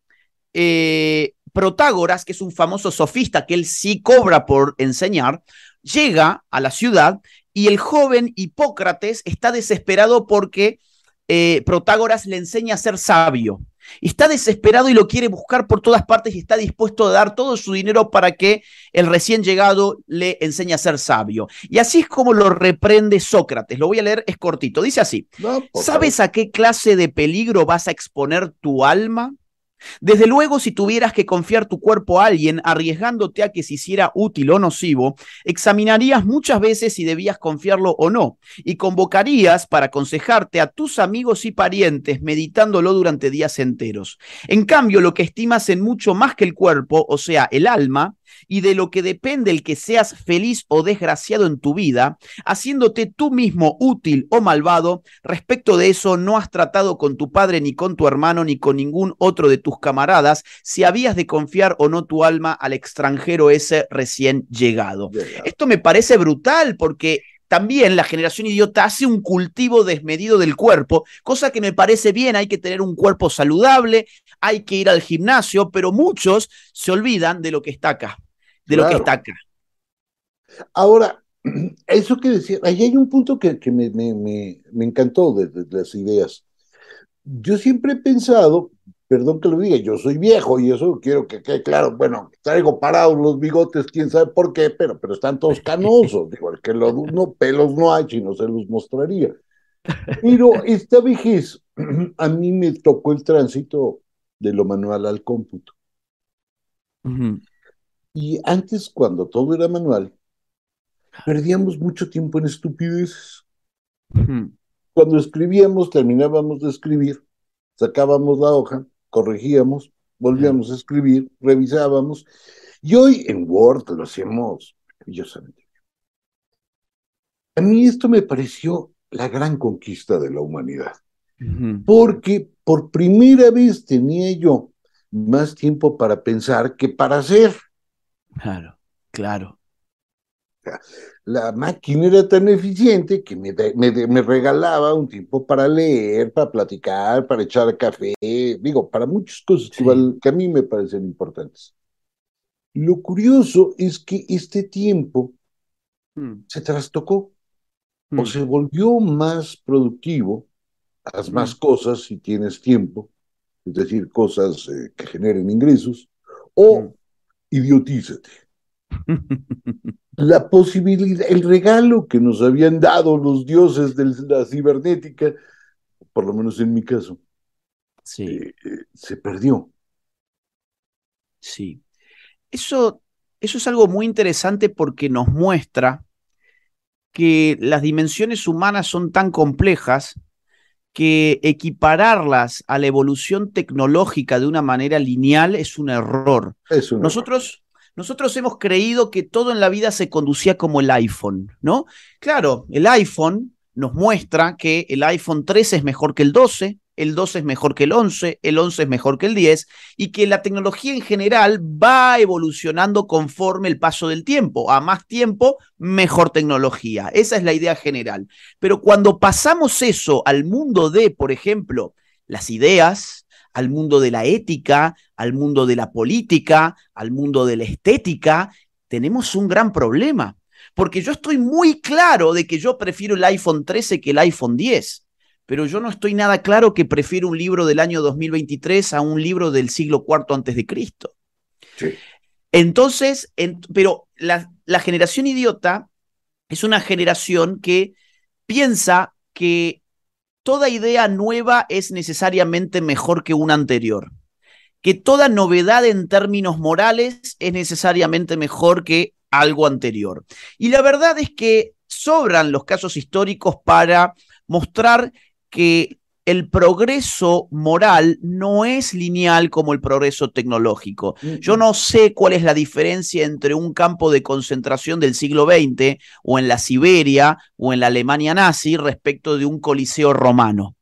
eh, Protágoras, que es un famoso sofista que él sí cobra por enseñar, llega a la ciudad y el joven Hipócrates está desesperado porque eh, Protágoras le enseña a ser sabio. Está desesperado y lo quiere buscar por todas partes y está dispuesto a dar todo su dinero para que el recién llegado le enseñe a ser sabio. Y así es como lo reprende Sócrates. Lo voy a leer, es cortito. Dice así, ¿sabes a qué clase de peligro vas a exponer tu alma? Desde luego, si tuvieras que confiar tu cuerpo a alguien, arriesgándote a que se hiciera útil o nocivo, examinarías muchas veces si debías confiarlo o no, y convocarías para aconsejarte a tus amigos y parientes, meditándolo durante días enteros. En cambio, lo que estimas en mucho más que el cuerpo, o sea, el alma, y de lo que depende el que seas feliz o desgraciado en tu vida, haciéndote tú mismo útil o malvado, respecto de eso no has tratado con tu padre ni con tu hermano ni con ningún otro de tus camaradas si habías de confiar o no tu alma al extranjero ese recién llegado. Esto me parece brutal porque también la generación idiota hace un cultivo desmedido del cuerpo, cosa que me parece bien, hay que tener un cuerpo saludable, hay que ir al gimnasio, pero muchos se olvidan de lo que está acá de lo que está acá.
Ahora, [CLEARS THROAT] eso que decía, ahí hay un punto que, me, me, encantó de, las ideas. Yo siempre he pensado, perdón que lo diga, yo soy viejo y eso quiero que quede claro. Bueno, traigo parados los bigotes, quién sabe por qué, pero, pero están todos canosos. [LAUGHS] Digo, que los, no, pelos no hay, si no se los mostraría. Pero esta vejez, [CLEARS THROAT] a mí me tocó el tránsito de lo manual al cómputo. Y antes, cuando todo era manual, perdíamos mucho tiempo en estupideces. Cuando escribíamos, terminábamos de escribir, sacábamos la hoja, corregíamos, volvíamos a escribir, revisábamos. Y hoy en Word lo hacemos maravillosamente. A mí esto me pareció la gran conquista de la humanidad, porque por primera vez tenía yo más tiempo para pensar que para hacer.
Claro, claro.
La máquina era tan eficiente que me, me, me, regalaba un tiempo para leer, para platicar, para echar café, digo, para muchas cosas que, a mí me parecen importantes. Lo curioso es que este tiempo hmm. se trastocó o hmm. se volvió más productivo, haz más hmm. cosas si tienes tiempo, es decir, cosas eh, que generen ingresos, o idiotízate. [LAUGHS] la posibilidad, el regalo que nos habían dado los dioses de la cibernética, por lo menos en mi caso,
sí.
Eh, eh, se perdió.
Sí. Eso, eso es algo muy interesante porque nos muestra que las dimensiones humanas son tan complejas que equipararlas a la evolución tecnológica de una manera lineal es un error. Nosotros, nosotros hemos creído que todo en la vida se conducía como el iPhone, ¿no? Claro, el iPhone nos muestra que el iPhone 13 es mejor que el 12, el 12 es mejor que el 11, el 11 es mejor que el 10 y que la tecnología en general va evolucionando conforme el paso del tiempo. A más tiempo, mejor tecnología. Esa es la idea general. Pero cuando pasamos eso al mundo de, por ejemplo, las ideas, al mundo de la ética, al mundo de la política, al mundo de la estética, tenemos un gran problema. Porque yo estoy muy claro de que yo prefiero el iPhone 13 que el iPhone 10 pero yo no estoy nada claro que prefiero un libro del año 2023 a un libro del siglo IV antes de Cristo. Entonces, pero la, la generación idiota es una generación que piensa que toda idea nueva es necesariamente mejor que una anterior, que toda novedad en términos morales es necesariamente mejor que algo anterior. Y la verdad es que sobran los casos históricos para mostrar que el progreso moral no es lineal como el progreso tecnológico. Yo no sé cuál es la diferencia entre un campo de concentración del siglo XX o en la Siberia o en la Alemania nazi respecto de un coliseo romano.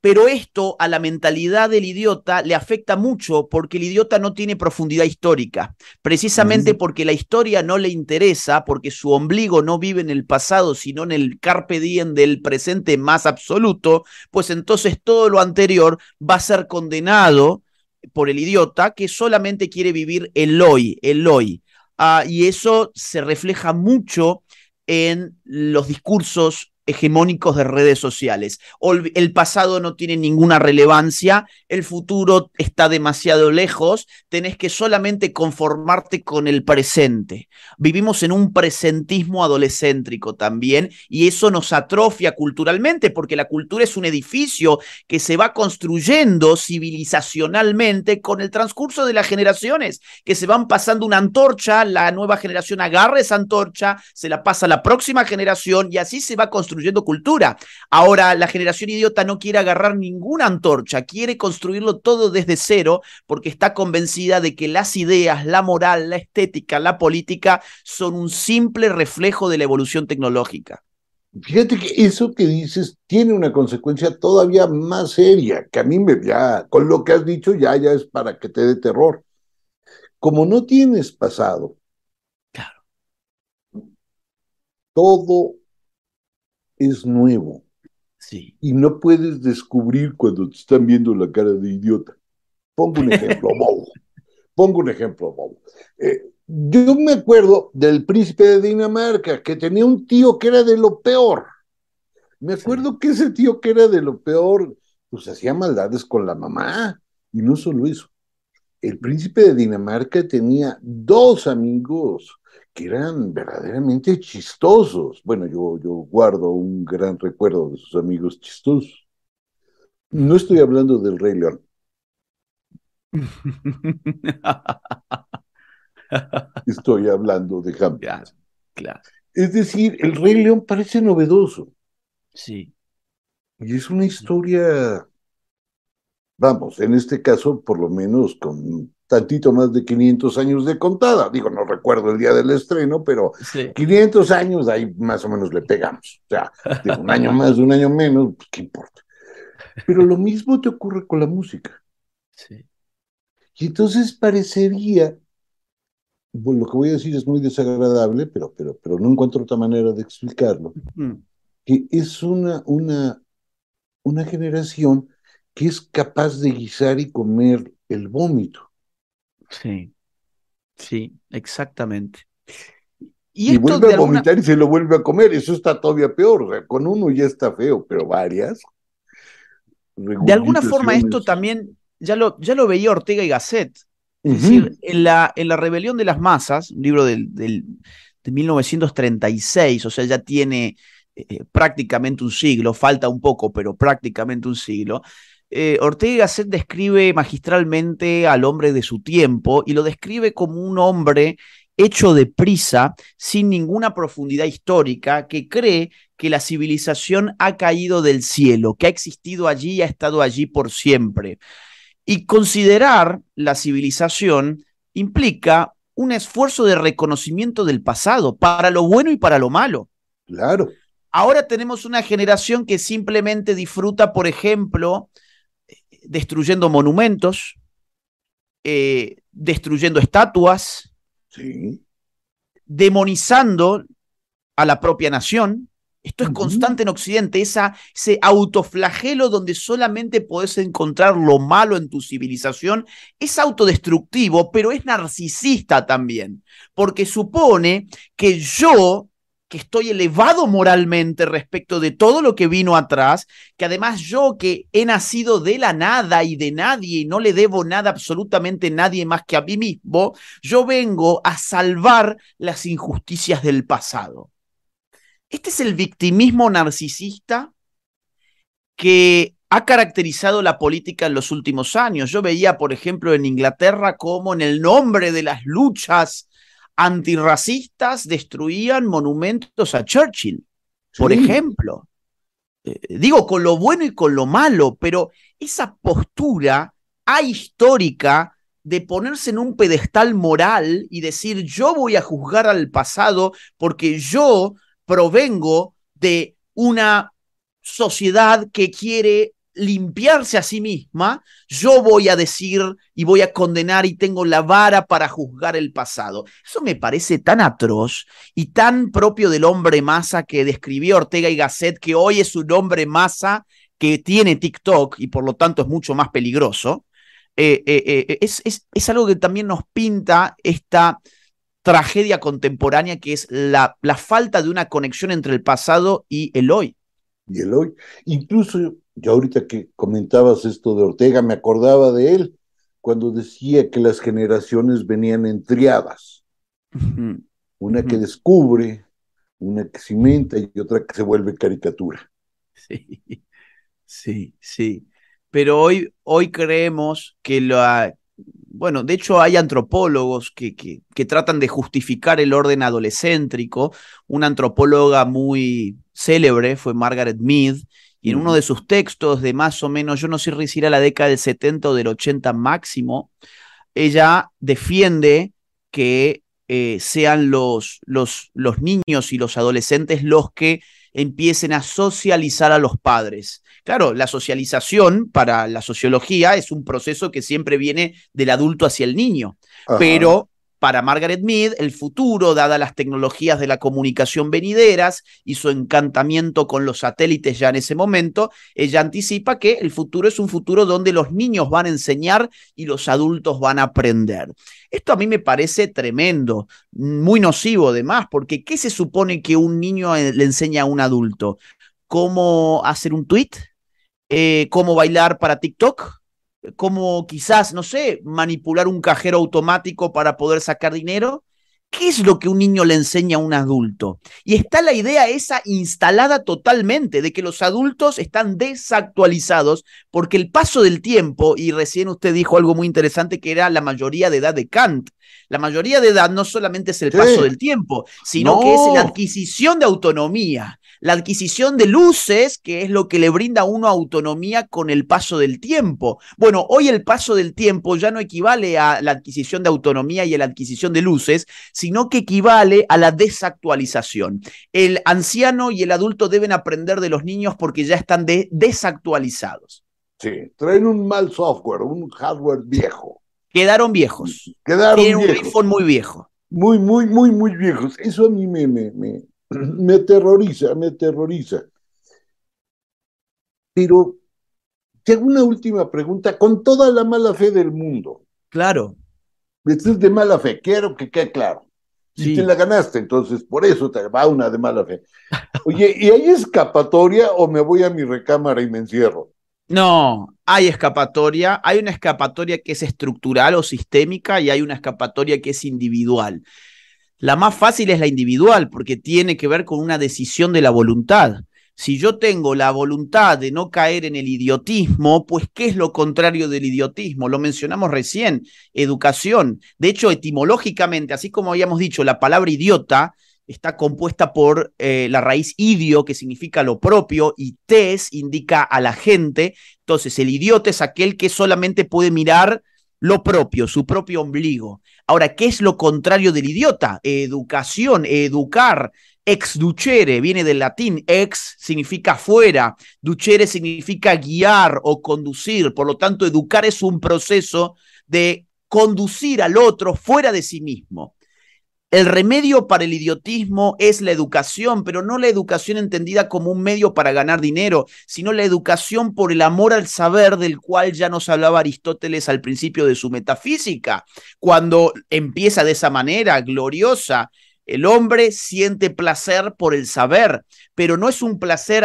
Pero esto a la mentalidad del idiota le afecta mucho porque el idiota no tiene profundidad histórica, precisamente porque la historia no le interesa, porque su ombligo no vive en el pasado, sino en el carpe diem del presente más absoluto, pues entonces todo lo anterior va a ser condenado por el idiota que solamente quiere vivir el hoy, el hoy. Ah, y eso se refleja mucho en los discursos hegemónicos de redes sociales. El pasado no tiene ninguna relevancia, el futuro está demasiado lejos, tenés que solamente conformarte con el presente. Vivimos en un presentismo adolescéntrico también y eso nos atrofia culturalmente porque la cultura es un edificio que se va construyendo civilizacionalmente con el transcurso de las generaciones, que se van pasando una antorcha, la nueva generación agarra esa antorcha, se la pasa a la próxima generación y así se va construyendo construyendo cultura. Ahora la generación idiota no quiere agarrar ninguna antorcha, quiere construirlo todo desde cero porque está convencida de que las ideas, la moral, la estética, la política son un simple reflejo de la evolución tecnológica.
Fíjate que eso que dices tiene una consecuencia todavía más seria, que a mí me ya, con lo que has dicho, ya, ya es para que te dé terror. Como no tienes pasado,
claro.
todo es nuevo.
Sí.
Y no puedes descubrir cuando te están viendo la cara de idiota. Pongo un ejemplo [LAUGHS] bobo. Pongo un ejemplo bobo. Eh, yo me acuerdo del príncipe de Dinamarca, que tenía un tío que era de lo peor. Me acuerdo que ese tío que era de lo peor, pues hacía maldades con la mamá. Y no solo eso. El príncipe de Dinamarca tenía dos amigos que eran verdaderamente chistosos. Bueno, yo, yo guardo un gran recuerdo de sus amigos chistosos. No estoy hablando del Rey León. [LAUGHS] Estoy hablando de Hamlet.
Claro,
Es decir, el Rey León parece novedoso.
Sí.
Y es una historia, vamos, en este caso, por lo menos con tantito más de 500 años de contada. Digo, no recuerdo el día del estreno, pero 500 años ahí más o menos le pegamos. O sea, de un año más, de un año menos, pues, ¿qué importa? Pero lo mismo te ocurre con la música.
Sí.
Y entonces parecería bueno, lo que voy a decir es muy desagradable, pero, pero, pero no encuentro otra manera de explicarlo, que es una, una, una generación que es capaz de guisar y comer el vómito.
Sí, sí, exactamente.
Y, vuelve a vomitar y se lo vuelve a comer, eso está todavía peor, o sea, con uno ya está feo, pero varias.
De alguna forma esto también, ya lo, ya lo veía Ortega y Gasset, es decir, en la, en la Rebelión de las Masas, un libro del, del, de 1936, o sea, ya tiene eh, prácticamente un siglo, falta un poco, pero prácticamente un siglo. Eh, Ortega Gasset describe magistralmente al hombre de su tiempo y lo describe como un hombre hecho de prisa, sin ninguna profundidad histórica, que cree que la civilización ha caído del cielo, que ha existido allí y ha estado allí por siempre. Y considerar la civilización implica un esfuerzo de reconocimiento del pasado, para lo bueno y para lo malo.
Claro.
Ahora tenemos una generación que simplemente disfruta, por ejemplo, destruyendo monumentos, eh, destruyendo estatuas,
sí.
demonizando a la propia nación, esto es constante en Occidente, esa, ese autoflagelo donde solamente podés encontrar lo malo en tu civilización, es autodestructivo, pero es narcisista también, porque supone que yo que estoy elevado moralmente respecto de todo lo que vino atrás, que además yo que he nacido de la nada y de nadie y no le debo nada absolutamente a nadie más que a mí mismo, yo vengo a salvar las injusticias del pasado. Este es el victimismo narcisista que ha caracterizado la política en los últimos años. Yo veía, por ejemplo, en Inglaterra cómo en el nombre de las luchas antirracistas destruían monumentos a Churchill, por ejemplo. Eh, digo, con lo bueno y con lo malo, pero esa postura ahistórica de ponerse en un pedestal moral y decir yo voy a juzgar al pasado porque yo provengo de una sociedad que quiere limpiarse a sí misma, yo voy a decir y voy a condenar y tengo la vara para juzgar el pasado. Eso me parece tan atroz y tan propio del hombre masa que describió Ortega y Gasset, que hoy es un hombre masa que tiene TikTok y por lo tanto es mucho más peligroso. Eh, eh, eh, es, es, es algo que también nos pinta esta tragedia contemporánea que es la, la falta de una conexión entre el pasado y el hoy.
Y el hoy. Incluso yo ahorita que comentabas esto de Ortega, me acordaba de él cuando decía que las generaciones venían en triadas. Una que descubre, una que cimenta y otra que se vuelve caricatura.
Sí, sí, sí. Pero hoy, hoy creemos que la, bueno, de hecho hay antropólogos que, que, que, tratan de justificar el orden adolescéntrico. Una antropóloga muy célebre fue Margaret Mead, y en uno de sus textos de más o menos, yo no sé si era la década del 70 o del 80 máximo, ella defiende que eh, sean los, los, los niños y los adolescentes los que empiecen a socializar a los padres. Claro, la socialización para la sociología es un proceso que siempre viene del adulto hacia el niño, pero para Margaret Mead, el futuro, dadas las tecnologías de la comunicación venideras y su encantamiento con los satélites ya en ese momento, ella anticipa que el futuro es un futuro donde los niños van a enseñar y los adultos van a aprender. Esto a mí me parece tremendo, muy nocivo además, porque ¿qué se supone que un niño eh, le enseña a un adulto? ¿Cómo hacer un tweet? Eh, ¿Cómo bailar para TikTok? Como quizás, no sé, manipular un cajero automático para poder sacar dinero. ¿Qué es lo que un niño le enseña a un adulto? Y está la idea esa instalada totalmente de que los adultos están desactualizados porque el paso del tiempo, y recién usted dijo algo muy interesante que era la mayoría de edad de Kant, la mayoría de edad no solamente es el paso del tiempo, sino que es la adquisición de autonomía la adquisición de luces, que es lo que le brinda a uno autonomía con el paso del tiempo. Bueno, hoy el paso del tiempo ya no equivale a la adquisición de autonomía y a la adquisición de luces, sino que equivale a la desactualización. El anciano y el adulto deben aprender de los niños porque ya están desactualizados.
Sí, traen un mal software, un hardware viejo.
Quedaron viejos.
Quedaron
Tienen un iPhone muy viejo.
muy, muy, muy, muy viejos. Eso a mí me, me, me, me aterroriza, me aterroriza. Pero te hago una última pregunta con toda la mala fe del mundo.
Claro.
Esto es de mala fe, quiero que quede claro. Y te la ganaste, entonces por eso te va una de mala fe. Oye, ¿y hay escapatoria o me voy a mi recámara y me encierro?
No, hay escapatoria, hay una escapatoria que es estructural o sistémica y hay una escapatoria que es individual. La más fácil es la individual porque tiene que ver con una decisión de la voluntad. Si yo tengo la voluntad de no caer en el idiotismo, pues ¿qué es lo contrario del idiotismo? Lo mencionamos recién, educación. De hecho, etimológicamente, así como habíamos dicho, la palabra idiota está compuesta por eh, la raíz idio, que significa lo propio, y tes indica a la gente. Entonces, el idiota es aquel que solamente puede mirar lo propio, su propio ombligo. Ahora, ¿qué es lo contrario del idiota? Educación, educar, Ex ducere viene del latín, ex significa fuera, ducere significa guiar o conducir, por lo tanto educar es un proceso de conducir al otro fuera de sí mismo. El remedio para el idiotismo es la educación, pero no la educación entendida como un medio para ganar dinero, sino la educación por el amor al saber del cual ya nos hablaba Aristóteles al principio de su metafísica, cuando empieza de esa manera gloriosa el hombre siente placer por el saber, pero no es un placer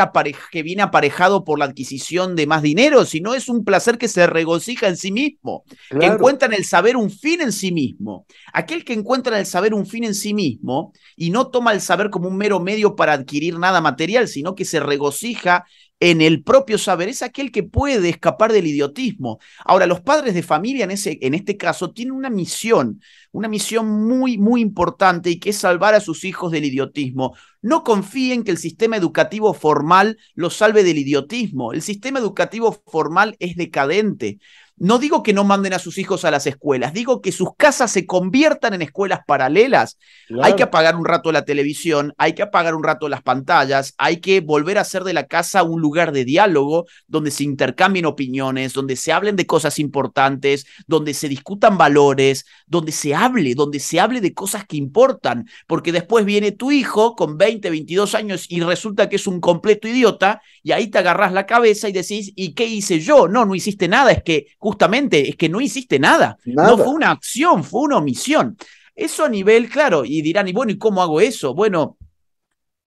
que viene aparejado por la adquisición de más dinero, sino es un placer que se regocija en sí mismo, que encuentra en el saber un fin en sí mismo. Aquel que encuentra en el saber un fin en sí mismo y no toma el saber como un mero medio para adquirir nada material, sino que se regocija en el propio saber, es aquel que puede escapar del idiotismo. Ahora, los padres de familia en, ese, en este caso tienen una misión, una misión muy, muy importante y que es salvar a sus hijos del idiotismo. No confíen que el sistema educativo formal los salve del idiotismo. El sistema educativo formal es decadente. No digo que no manden a sus hijos a las escuelas, digo que sus casas se conviertan en escuelas paralelas. Hay que apagar un rato la televisión, hay que apagar un rato las pantallas, hay que volver a hacer de la casa un lugar de diálogo donde se intercambien opiniones, donde se hablen de cosas importantes, donde se discutan valores, donde se hable, donde se hable de cosas que importan, porque después viene tu hijo con 20, 22 años y resulta que es un completo idiota y ahí te agarras la cabeza y decís, ¿y qué hice yo? No, no hiciste nada, es que justamente es que no hiciste nada. No fue una acción, fue una omisión. Eso a nivel, claro, y dirán, y bueno, ¿y cómo hago eso? Bueno,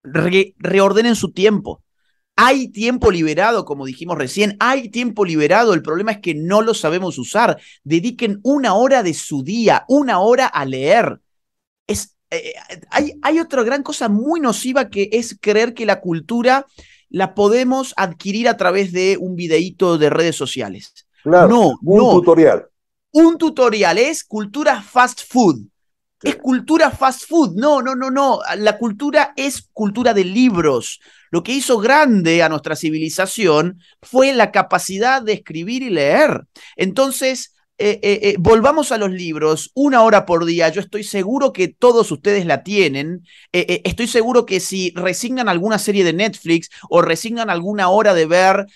reordenen su tiempo. Hay tiempo liberado, como dijimos recién, hay tiempo liberado. El problema es que no lo sabemos usar. Dediquen una hora de su día, una hora a leer. Es, eh, hay, hay otra gran cosa muy nociva que es creer que la cultura la podemos adquirir a través de un videíto de redes sociales
no, un tutorial.
Un tutorial es cultura fast food. Es cultura fast food. No, no, no, no. La cultura es cultura de libros. Lo que hizo grande a nuestra civilización fue la capacidad de escribir y leer. Entonces, eh, eh, eh, volvamos a los libros, una hora por día, yo estoy seguro que todos ustedes la tienen, estoy seguro que si resignan alguna serie de Netflix o resignan alguna hora de ver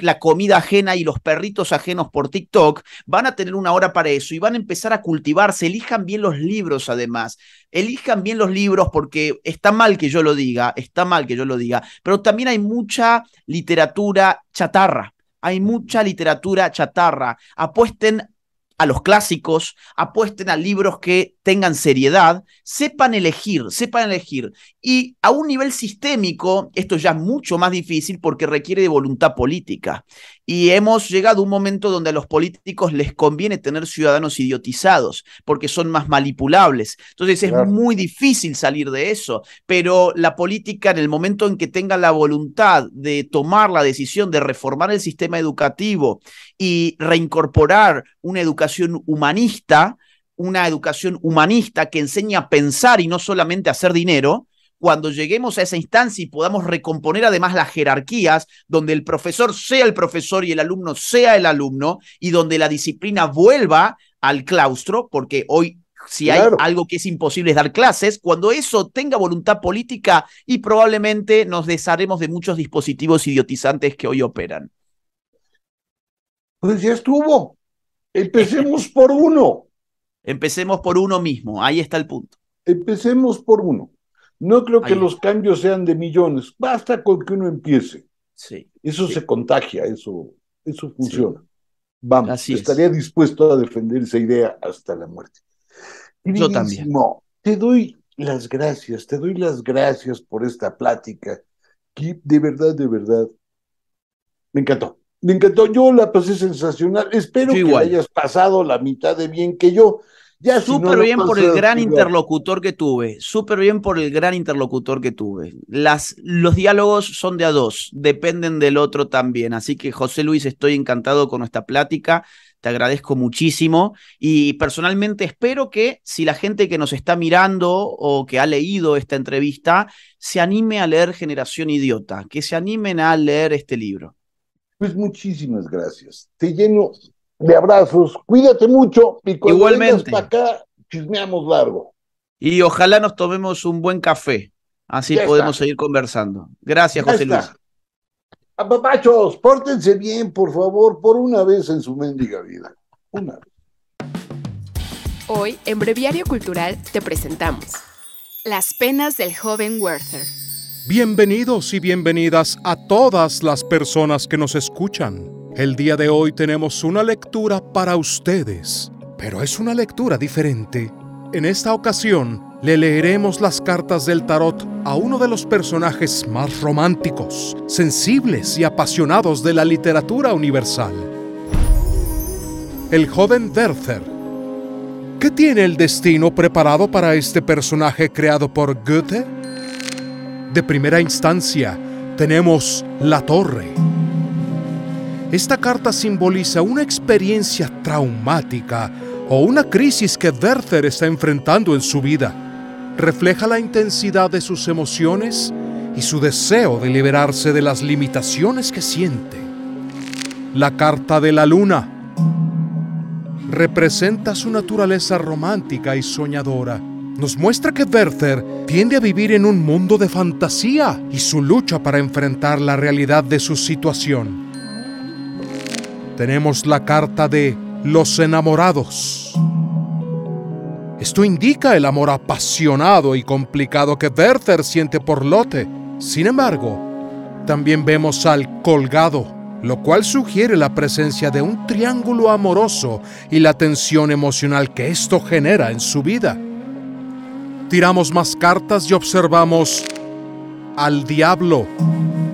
la comida ajena y los perritos ajenos por TikTok, van a tener una hora para eso y van a empezar a cultivarse, elijan bien los libros además, elijan bien los libros porque está mal que yo lo diga, está mal que yo lo diga, pero también hay mucha literatura chatarra. Hay mucha literatura chatarra. Apuesten a los clásicos, apuesten a libros que tengan seriedad, sepan elegir, sepan elegir. Y a un nivel sistémico, esto ya es mucho más difícil porque requiere de voluntad política. Y hemos llegado a un momento donde a los políticos les conviene tener ciudadanos idiotizados porque son más manipulables. Entonces es muy difícil salir de eso, pero la política en el momento en que tenga la voluntad de tomar la decisión de reformar el sistema educativo y reincorporar una educación humanista, una educación humanista que enseña a pensar y no solamente a hacer dinero, cuando lleguemos a esa instancia y podamos recomponer además las jerarquías, donde el profesor sea el profesor y el alumno sea el alumno, y donde la disciplina vuelva al claustro, porque hoy si hay algo que es imposible es dar clases, cuando eso tenga voluntad política y probablemente nos desharemos de muchos dispositivos idiotizantes que hoy operan.
Pues ya estuvo. Empecemos por uno. [LAUGHS]
Empecemos por uno mismo, ahí está el punto.
Empecemos por uno. No creo que
Ahí.
los cambios sean de millones, basta con que uno empiece.
Sí.
Eso
Sí.
se contagia, eso, eso funciona. Vamos,
Así es.
estaría dispuesto a defender esa idea hasta la muerte.
Yo también.
Te doy las gracias, te doy las gracias por esta plática, que de verdad, de verdad, me encantó. Me encantó, yo la pasé sensacional. Espero que hayas pasado la mitad de bien que yo. Ya, si no,
Súper
no
bien por el gran interlocutor que tuve, súper bien por el gran interlocutor que tuve. Las, los diálogos son de a dos, dependen del otro también. Así que José Luis, estoy encantado con nuestra plática, te agradezco muchísimo y personalmente espero que si la gente que nos está mirando o que ha leído esta entrevista se anime a leer Generación Idiota, que se animen a leer este libro.
Pues muchísimas gracias. Te lleno de abrazos. Cuídate mucho y cuando
Igualmente.
vengas para acá, chismeamos largo.
Y ojalá nos tomemos un buen café, así
Ya
podemos
está.
seguir conversando. Gracias,
Ya
José
está.
Luis.
Apapachos, pórtense bien, por favor, por una vez en su mendiga vida. Una vez.
Hoy, en Breviario Cultural, te presentamos Las penas del joven Werther.
Bienvenidos y bienvenidas a todas las personas que nos escuchan. El día de hoy tenemos una lectura para ustedes, pero es una lectura diferente. En esta ocasión le leeremos las cartas del tarot a uno de los personajes más románticos, sensibles y apasionados de la literatura universal. El joven Werther. ¿Qué tiene el destino preparado para este personaje creado por Goethe? De primera instancia, tenemos la torre. Esta carta simboliza una experiencia traumática o una crisis que Werther está enfrentando en su vida. Refleja la intensidad de sus emociones y su deseo de liberarse de las limitaciones que siente. La carta de la luna representa su naturaleza romántica y soñadora. Nos muestra que Werther tiende a vivir en un mundo de fantasía y su lucha para enfrentar la realidad de su situación. Tenemos la carta de los enamorados. Esto indica el amor apasionado y complicado que Werther siente por Lotte. Sin embargo, también vemos al colgado, lo cual sugiere la presencia de un triángulo amoroso y la tensión emocional que esto genera en su vida. Tiramos más cartas y observamos al diablo.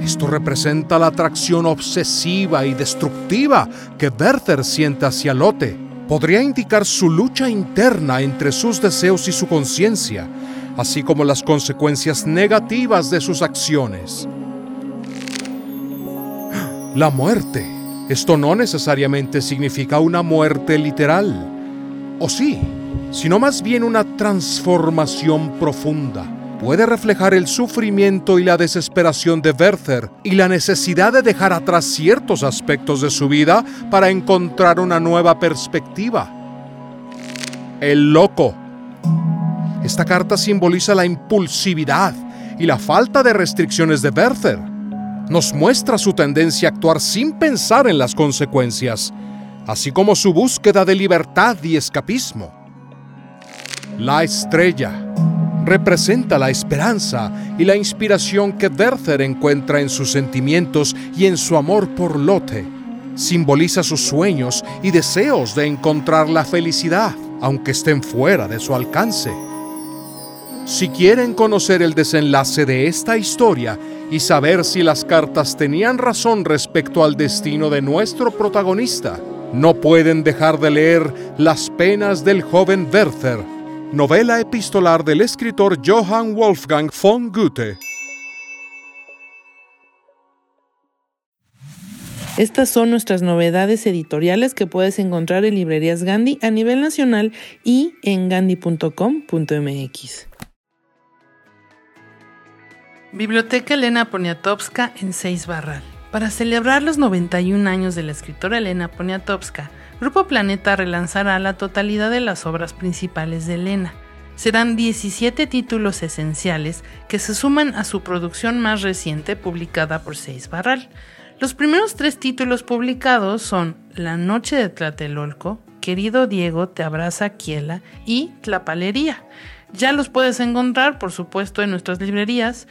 Esto representa la atracción obsesiva y destructiva que Werther siente hacia Lotte. Podría indicar su lucha interna entre sus deseos y su conciencia, así como las consecuencias negativas de sus acciones. La muerte. Esto no necesariamente significa una muerte literal, o sí, sino más bien una transformación profunda. Puede reflejar el sufrimiento y la desesperación de Werther y la necesidad de dejar atrás ciertos aspectos de su vida para encontrar una nueva perspectiva. El loco. Esta carta simboliza la impulsividad y la falta de restricciones de Werther nos muestra su tendencia a actuar sin pensar en las consecuencias, así como su búsqueda de libertad y escapismo. La estrella representa la esperanza y la inspiración que Werther encuentra en sus sentimientos y en su amor por Lotte. Simboliza sus sueños y deseos de encontrar la felicidad, aunque estén fuera de su alcance. Si quieren conocer el desenlace de esta historia y saber si las cartas tenían razón respecto al destino de nuestro protagonista, no pueden dejar de leer Las penas del joven Werther, novela epistolar del escritor Johann Wolfgang von Goethe.
Estas son nuestras novedades editoriales que puedes encontrar en librerías Gandhi a nivel nacional y en gandhi.com.mx.
Biblioteca Elena Poniatowska en Seis Barral. Para celebrar los 91 años de la escritora Elena Poniatowska, Grupo Planeta relanzará la totalidad de las obras principales de Elena. Serán 17 títulos esenciales que se suman a su producción más reciente publicada por Seis Barral. Los primeros tres títulos publicados son La Noche de Tlatelolco, Querido Diego te abraza Kiela y Tlapalería. Ya los puedes encontrar, por supuesto, en nuestras librerías.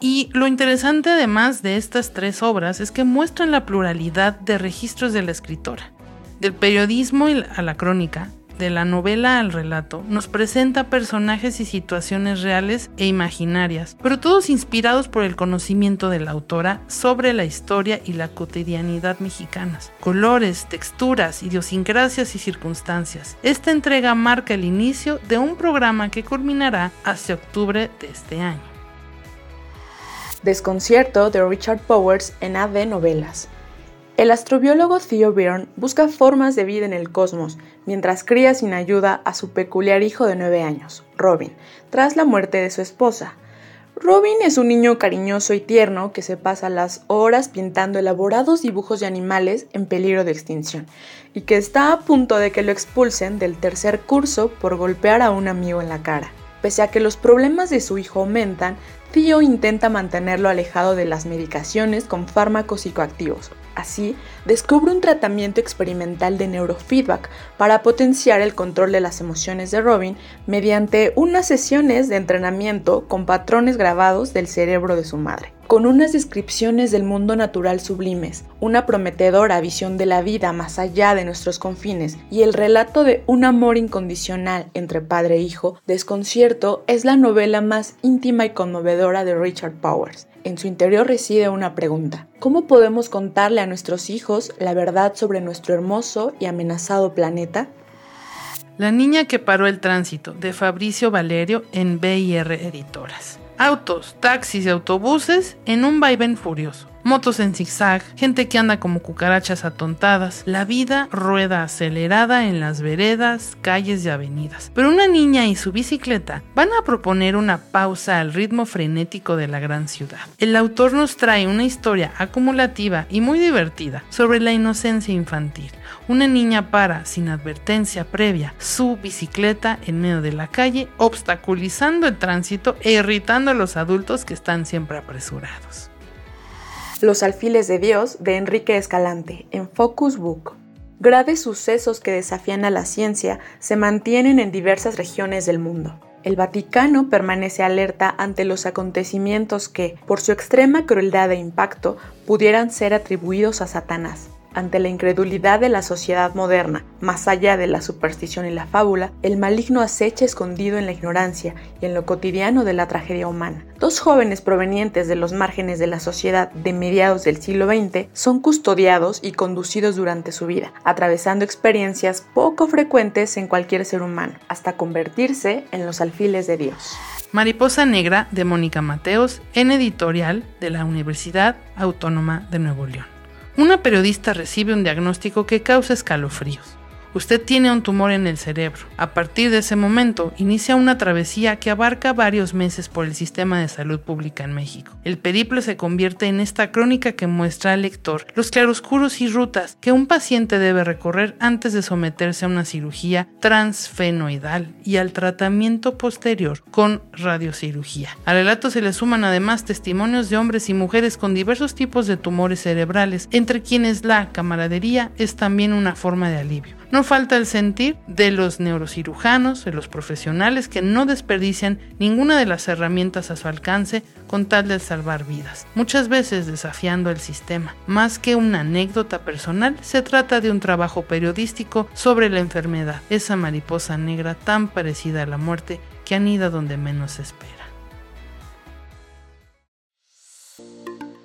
Y lo interesante además de estas tres obras es que muestran la pluralidad de registros de la escritora, del periodismo a la crónica, de la novela al relato, nos presenta personajes y situaciones reales e imaginarias, pero todos inspirados por el conocimiento de la autora sobre la historia y la cotidianidad mexicanas. Colores, texturas, idiosincrasias y circunstancias. Esta entrega marca el inicio de un programa que culminará hacia octubre de este año.
Desconcierto de Richard Powers en AD Novelas. El astrobiólogo Theo Byrne busca formas de vida en el cosmos mientras cría sin ayuda a su peculiar hijo de 9 años, Robin, tras la muerte de su esposa. Robin es un niño cariñoso y tierno que se pasa las horas pintando elaborados dibujos de animales en peligro de extinción y que está a punto de que lo expulsen del tercer curso por golpear a un amigo en la cara. Pese a que los problemas de su hijo aumentan, Theo intenta mantenerlo alejado de las medicaciones con fármacos psicoactivos. Así, descubre un tratamiento experimental de neurofeedback para potenciar el control de las emociones de Robin mediante unas sesiones de entrenamiento con patrones grabados del cerebro de su madre con unas descripciones del mundo natural sublimes, una prometedora visión de la vida más allá de nuestros confines y el relato de un amor incondicional entre padre e hijo, Desconcierto es la novela más íntima y conmovedora de Richard Powers. En su interior reside una pregunta. ¿Cómo podemos contarle a nuestros hijos la verdad sobre nuestro hermoso y amenazado planeta?
La niña que paró el tránsito, de Fabricio Valerio en BIR Editoras autos, taxis y autobuses en un vaivén furioso. Motos en zigzag, gente que anda como cucarachas atontadas, la vida rueda acelerada en las veredas, calles y avenidas. Pero una niña y su bicicleta van a proponer una pausa al ritmo frenético de la gran ciudad. El autor nos trae una historia acumulativa y muy divertida sobre la inocencia infantil, una niña para, sin advertencia previa, su bicicleta en medio de la calle, obstaculizando el tránsito e irritando a los adultos que están siempre apresurados.
Los alfiles de Dios de Enrique Escalante en Focus Book. Graves sucesos que desafían a la ciencia se mantienen en diversas regiones del mundo. El Vaticano permanece alerta ante los acontecimientos que, por su extrema crueldad e impacto, pudieran ser atribuidos a Satanás ante la incredulidad de la sociedad moderna, más allá de la superstición y la fábula, el maligno acecha escondido en la ignorancia y en lo cotidiano de la tragedia humana. Dos jóvenes provenientes de los márgenes de la sociedad de mediados del siglo XX son custodiados y conducidos durante su vida, atravesando experiencias poco frecuentes en cualquier ser humano, hasta convertirse en los alfiles de Dios.
Mariposa Negra de Mónica Mateos en editorial de la Universidad Autónoma de Nuevo León. Una periodista recibe un diagnóstico que causa escalofríos. Usted tiene un tumor en el cerebro. A partir de ese momento, inicia una travesía que abarca varios meses por el sistema de salud pública en México. El periplo se convierte en esta crónica que muestra al lector los claroscuros y rutas que un paciente debe recorrer antes de someterse a una cirugía transfenoidal y al tratamiento posterior con radiocirugía. Al relato se le suman además testimonios de hombres y mujeres con diversos tipos de tumores cerebrales, entre quienes la camaradería es también una forma de alivio. No falta el sentir de los neurocirujanos, de los profesionales que no desperdician ninguna de las herramientas a su alcance con tal de salvar vidas, muchas veces desafiando el sistema. Más que una anécdota personal, se trata de un trabajo periodístico sobre la enfermedad, esa mariposa negra tan parecida a la muerte que anida donde menos se espera.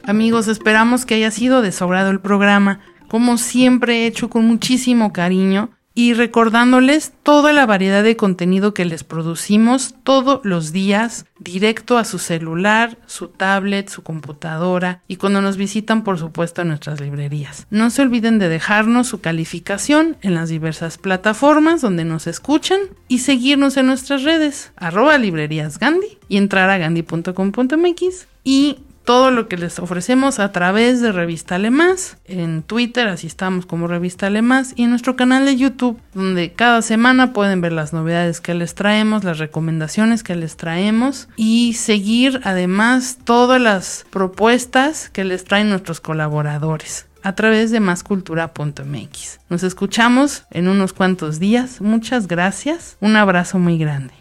Amigos, esperamos que haya sido desobrado el programa como siempre hecho con muchísimo cariño y recordándoles toda la variedad de contenido que les producimos todos los días directo a su celular, su tablet, su computadora y cuando nos visitan por supuesto en nuestras librerías. No se olviden de dejarnos su calificación en las diversas plataformas donde nos escuchan y seguirnos en nuestras redes arroba librerías Gandhi y entrar a gandhi.com.mx y todo lo que les ofrecemos a través de Revista Alemás, en Twitter, así estamos como Revista Alemás, y en nuestro canal de YouTube, donde cada semana pueden ver las novedades que les traemos, las recomendaciones que les traemos y seguir además todas las propuestas que les traen nuestros colaboradores a través de mascultura.mx. Nos escuchamos en unos cuantos días. Muchas gracias. Un abrazo muy grande.